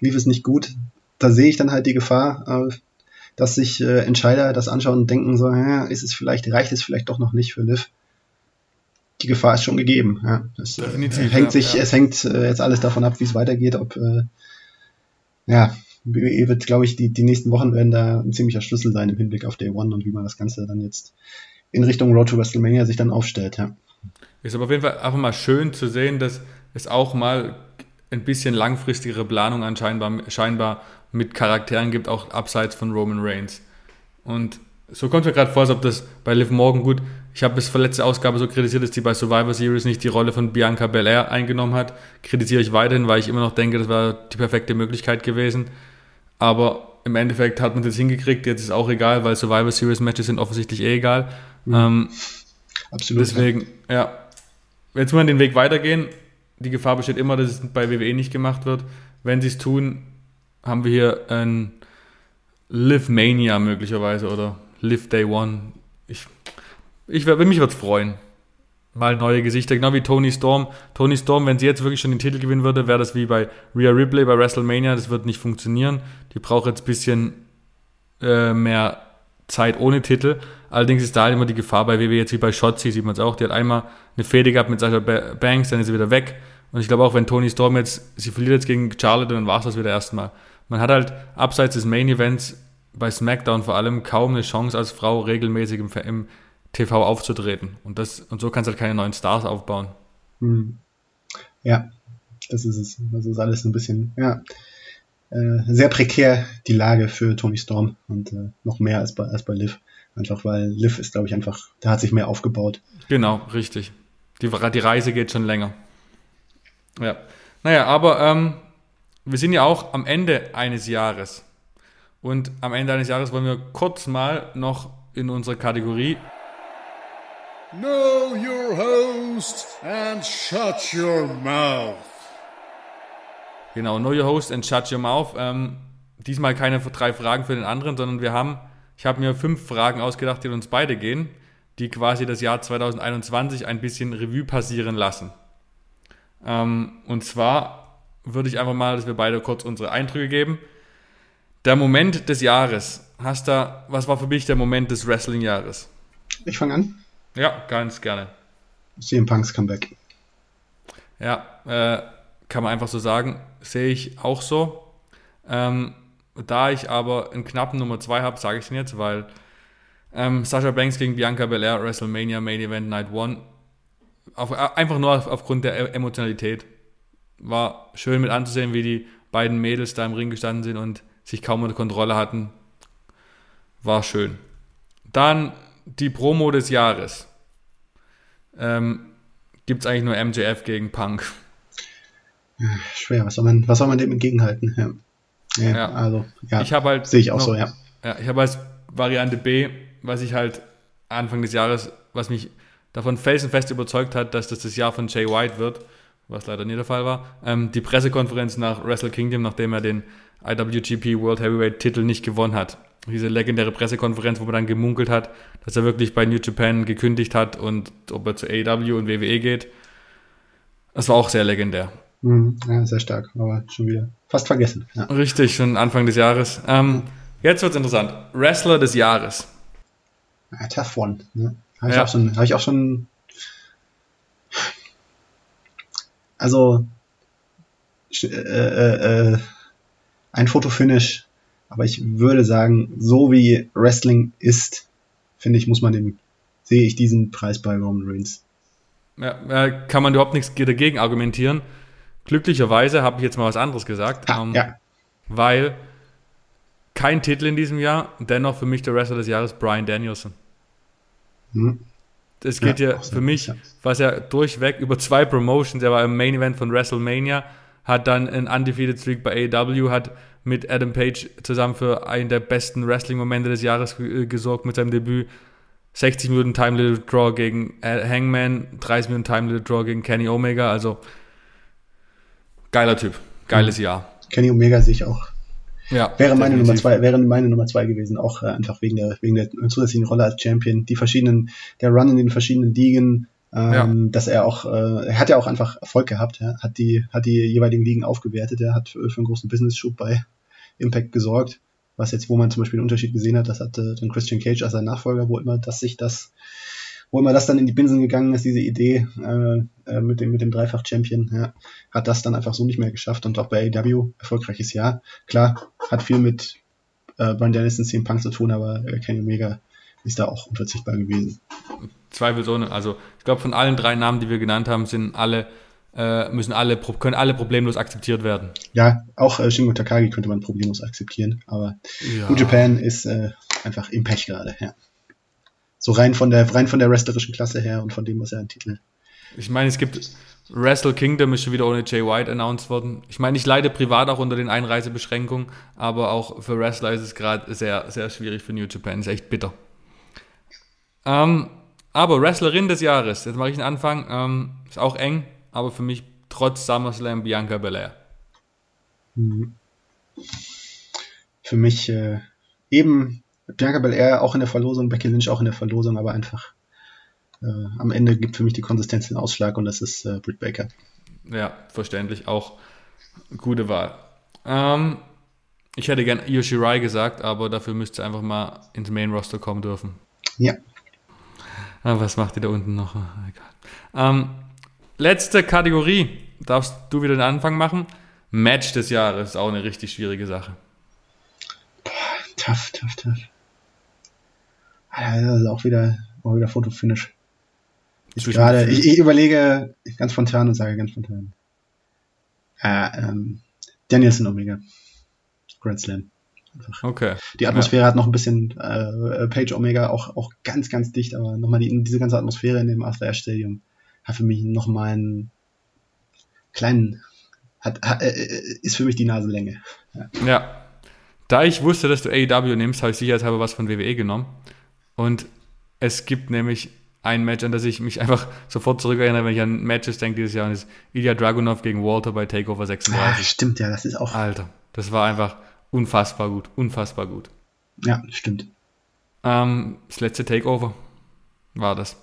lief es nicht gut. Da sehe ich dann halt die Gefahr, äh, dass sich äh, Entscheider das anschauen und denken so, ja, ist es vielleicht, reicht es vielleicht doch noch nicht für Liv die Gefahr ist schon gegeben. Ja. Es, äh, Definitiv, hängt sich, ja. es hängt jetzt alles davon ab, wie es weitergeht, ob ja, WWE wird, glaube ich, die, die nächsten Wochen werden da ein ziemlicher Schlüssel sein im Hinblick auf Day One und wie man das Ganze dann jetzt in Richtung Road to WrestleMania sich dann aufstellt, ja. Ist aber auf jeden Fall einfach mal schön zu sehen, dass es auch mal ein bisschen langfristigere Planung anscheinend scheinbar mit Charakteren gibt, auch abseits von Roman Reigns. Und so kommt mir gerade vor, als ob das bei Liv Morgan gut, ich habe bis letzte Ausgabe so kritisiert, dass die bei Survivor Series nicht die Rolle von Bianca Belair eingenommen hat. Kritisiere ich weiterhin, weil ich immer noch denke, das war die perfekte Möglichkeit gewesen. Aber im Endeffekt hat man das hingekriegt, jetzt ist auch egal, weil Survivor Series Matches sind offensichtlich eh egal. Mhm. Ähm, Absolut. Deswegen, ja. ja. Jetzt muss man den Weg weitergehen. Die Gefahr besteht immer, dass es bei WWE nicht gemacht wird. Wenn sie es tun, haben wir hier ein Live Mania möglicherweise oder Live Day One. Ich, ich mich würde es freuen. Mal neue Gesichter, genau wie Tony Storm. Tony Storm, wenn sie jetzt wirklich schon den Titel gewinnen würde, wäre das wie bei Rhea Ripley bei WrestleMania. Das wird nicht funktionieren. Die braucht jetzt ein bisschen äh, mehr Zeit ohne Titel. Allerdings ist da immer die Gefahr bei WWE, jetzt wie bei Shotzi, sieht man es auch. Die hat einmal eine Fehde gehabt mit Sasha Banks, dann ist sie wieder weg. Und ich glaube auch, wenn Tony Storm jetzt, sie verliert jetzt gegen Charlotte, dann war es das wieder erstmal. Man hat halt abseits des Main Events bei SmackDown vor allem kaum eine Chance als Frau regelmäßig im, im TV aufzutreten. Und, das, und so kannst du halt keine neuen Stars aufbauen. Hm. Ja, das ist es. Das ist alles ein bisschen, ja, äh, sehr prekär die Lage für Tony Storm und äh, noch mehr als bei, als bei Liv. Einfach weil Liv ist, glaube ich, einfach, da hat sich mehr aufgebaut. Genau, richtig. Die, die Reise geht schon länger. Ja. Naja, aber ähm, wir sind ja auch am Ende eines Jahres. Und am Ende eines Jahres wollen wir kurz mal noch in unsere Kategorie Know your host and shut your mouth. Genau, Know your host and shut your mouth. Ähm, diesmal keine drei Fragen für den anderen, sondern wir haben, ich habe mir fünf Fragen ausgedacht, die uns beide gehen, die quasi das Jahr 2021 ein bisschen Revue passieren lassen. Ähm, und zwar würde ich einfach mal, dass wir beide kurz unsere Eindrücke geben. Der Moment des Jahres. Hast da, was war für mich der Moment des Wrestling-Jahres? Ich fange an. Ja, ganz gerne. CM Punks Comeback. Ja, äh, kann man einfach so sagen. Sehe ich auch so. Ähm, da ich aber einen knappen Nummer 2 habe, sage ich den jetzt, weil ähm, Sasha Banks gegen Bianca Belair, WrestleMania Main Event Night 1, auf, äh, einfach nur auf, aufgrund der e-, Emotionalität. War schön mit anzusehen, wie die beiden Mädels da im Ring gestanden sind und sich kaum unter Kontrolle hatten. War schön. Dann die Promo des Jahres. Ähm, Gibt es eigentlich nur MJF gegen Punk? Schwer, was soll man, was soll man dem entgegenhalten? Ja. Ja, ja. Also, ja, ich halt sehe ich auch noch, so, ja. ja. Ich habe als Variante B, was ich halt Anfang des Jahres, was mich davon felsenfest überzeugt hat, dass das das Jahr von Jay White wird, was leider nie der Fall war, ähm, die Pressekonferenz nach Wrestle Kingdom, nachdem er den IWGP World Heavyweight Titel nicht gewonnen hat. Diese legendäre Pressekonferenz, wo man dann gemunkelt hat, dass er wirklich bei New Japan gekündigt hat und ob er zu AEW und WWE geht. Das war auch sehr legendär. Mhm, ja, sehr stark, aber schon wieder fast vergessen. Ja. Richtig, schon Anfang des Jahres. Ähm, jetzt wird's interessant. Wrestler des Jahres. Ja, tough one. Ne? Habe ich, ja. auch schon, hab ich auch schon. Also, äh, äh, äh, ein Fotofinish, aber ich würde sagen, so wie Wrestling ist, finde ich, muss man dem, sehe ich diesen Preis bei Roman Reigns. Ja, kann man überhaupt nichts dagegen argumentieren. Glücklicherweise habe ich jetzt mal was anderes gesagt. Ah, ähm, ja. Weil kein Titel in diesem Jahr, dennoch für mich der Wrestler des Jahres Brian Danielson. Hm. Es geht ja, ja für mich, was er durchweg über zwei Promotions, er war im Main Event von WrestleMania, hat dann ein Undefeated Streak bei AEW, hat mit Adam Page zusammen für einen der besten Wrestling-Momente des Jahres gesorgt mit seinem Debüt. 60 Minuten Time Little Draw gegen Hangman, 30 Minuten Time Little Draw gegen Kenny Omega, also geiler Typ, geiles mhm. Jahr. Kenny Omega sehe ich auch. Ja, wäre meine Nummer zwei, wäre meine Nummer zwei gewesen, auch äh, einfach wegen der, wegen der zusätzlichen Rolle als Champion, die verschiedenen, der Run in den verschiedenen Ligen, ähm, ja. dass er auch, äh, er hat ja auch einfach Erfolg gehabt, ja, hat die, hat die jeweiligen Ligen aufgewertet, er hat für, für einen großen Business-Schub bei Impact gesorgt, was jetzt, wo man zum Beispiel einen Unterschied gesehen hat, das hatte dann Christian Cage als sein Nachfolger, wo immer, dass sich das wo immer das dann in die Binsen gegangen ist, diese Idee äh, äh, mit dem, mit dem Dreifach-Champion, ja, hat das dann einfach so nicht mehr geschafft und auch bei AEW erfolgreiches Jahr. Klar, hat viel mit äh, Brian Dennison, CM Punk zu tun, aber äh, Kenny Omega ist da auch unverzichtbar gewesen. Zweifelsohne. Also ich glaube, von allen drei Namen, die wir genannt haben, sind alle äh, müssen alle können alle problemlos akzeptiert werden. Ja, auch äh, Shingo Takagi könnte man problemlos akzeptieren, aber ja. New Japan ist äh, einfach im Pech gerade. Ja. So rein von der rein von der wrestlerischen Klasse her und von dem, was er an Titel. Ich meine, es gibt Wrestle Kingdom ist schon wieder ohne Jay White announced worden. Ich meine, ich leide privat auch unter den Einreisebeschränkungen, aber auch für Wrestler ist es gerade sehr, sehr schwierig für New Japan. Ist echt bitter. Ähm, aber Wrestlerin des Jahres, jetzt mache ich einen Anfang, ähm, ist auch eng, aber für mich trotz SummerSlam Bianca Belair. Mhm. Für mich äh, eben Bianca Belair auch in der Verlosung, Becky Lynch auch in der Verlosung, aber einfach äh, am Ende gibt für mich die Konsistenz den Ausschlag und das ist äh, Britt Baker. Ja, verständlich. Auch gute Wahl. Ähm, ich hätte gern Yoshirai gesagt, aber dafür müsste einfach mal ins Main Roster kommen dürfen. Ja. Ah, was macht ihr da unten noch? Ähm, letzte Kategorie. Darfst du wieder den Anfang machen? Match des Jahres ist auch eine richtig schwierige Sache. Boah, tough, tough, tough. Ist auch wieder, auch wieder Fotofinish. Ich, gerade, ich, ich, überlege ganz spontan und sage ganz spontan. Äh, ähm, Danielson Omega. Grand Slam. Einfach. Okay. Die Atmosphäre ja. hat noch ein bisschen äh, Page Omega auch, auch ganz, ganz dicht, aber nochmal die, diese ganze Atmosphäre in dem Arthur Ashe Stadium hat für mich nochmal einen kleinen, hat, hat, äh, ist für mich die Nasenlänge. Ja. ja. Da ich wusste, dass du AEW nimmst, habe ich sicherheitshalber was von WWE genommen. Und es gibt nämlich ein Match, an das ich mich einfach sofort zurückerinnere, wenn ich an Matches denke dieses Jahr, und das ist Ilya Dragunov gegen Walter bei Takeover 36. Ah, stimmt, ja, das ist auch. Alter, das war einfach unfassbar gut, unfassbar gut. Ja, stimmt. Ähm, das letzte Takeover war das.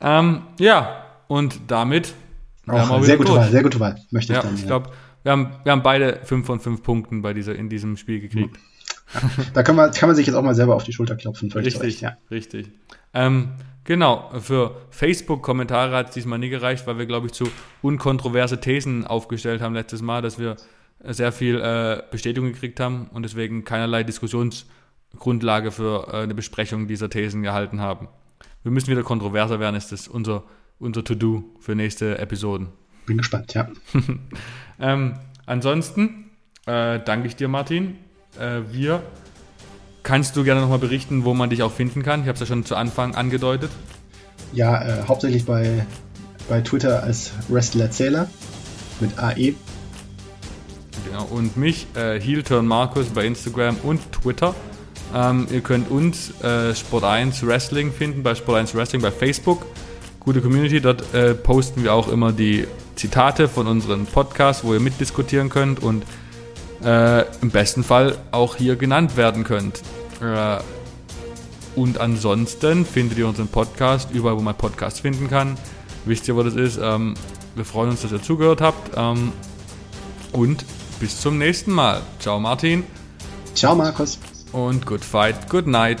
Ähm, ja, und damit. Auch sehr gute durch. Wahl, sehr gute Wahl, möchte ich ja, dann. Ich glaube, wir haben, wir haben beide 5 von 5 Punkten bei dieser, in diesem Spiel gekriegt. Mhm. da kann man, kann man sich jetzt auch mal selber auf die Schulter klopfen. Richtig, ja. richtig. Ähm, genau, für Facebook-Kommentare hat es diesmal nie gereicht, weil wir, glaube ich, zu unkontroverse Thesen aufgestellt haben letztes Mal, dass wir sehr viel äh, Bestätigung gekriegt haben und deswegen keinerlei Diskussionsgrundlage für äh, eine Besprechung dieser Thesen gehalten haben. Wir müssen wieder kontroverser werden, ist das unser, unser To-Do für nächste Episoden. Bin gespannt, ja. ähm, ansonsten äh, danke ich dir, Martin, äh, wir. Kannst du gerne nochmal berichten, wo man dich auch finden kann? Ich habe es ja schon zu Anfang angedeutet. Ja, äh, hauptsächlich bei, bei Twitter als Wrestlerzähler mit AE. Genau, und mich, äh, Heelturn Markus bei Instagram und Twitter. Ähm, ihr könnt uns äh, Sport1 Wrestling finden, bei Sport1 Wrestling bei Facebook. Gute Community, dort äh, posten wir auch immer die Zitate von unseren Podcasts, wo ihr mitdiskutieren könnt und äh, im besten Fall auch hier genannt werden könnt. Äh, und ansonsten findet ihr unseren Podcast überall, wo man Podcasts finden kann. Wisst ihr, wo das ist? Ähm, Wir freuen uns, dass ihr zugehört habt. Ähm, und bis zum nächsten Mal. Ciao Martin. Ciao Markus. Und good fight, good night.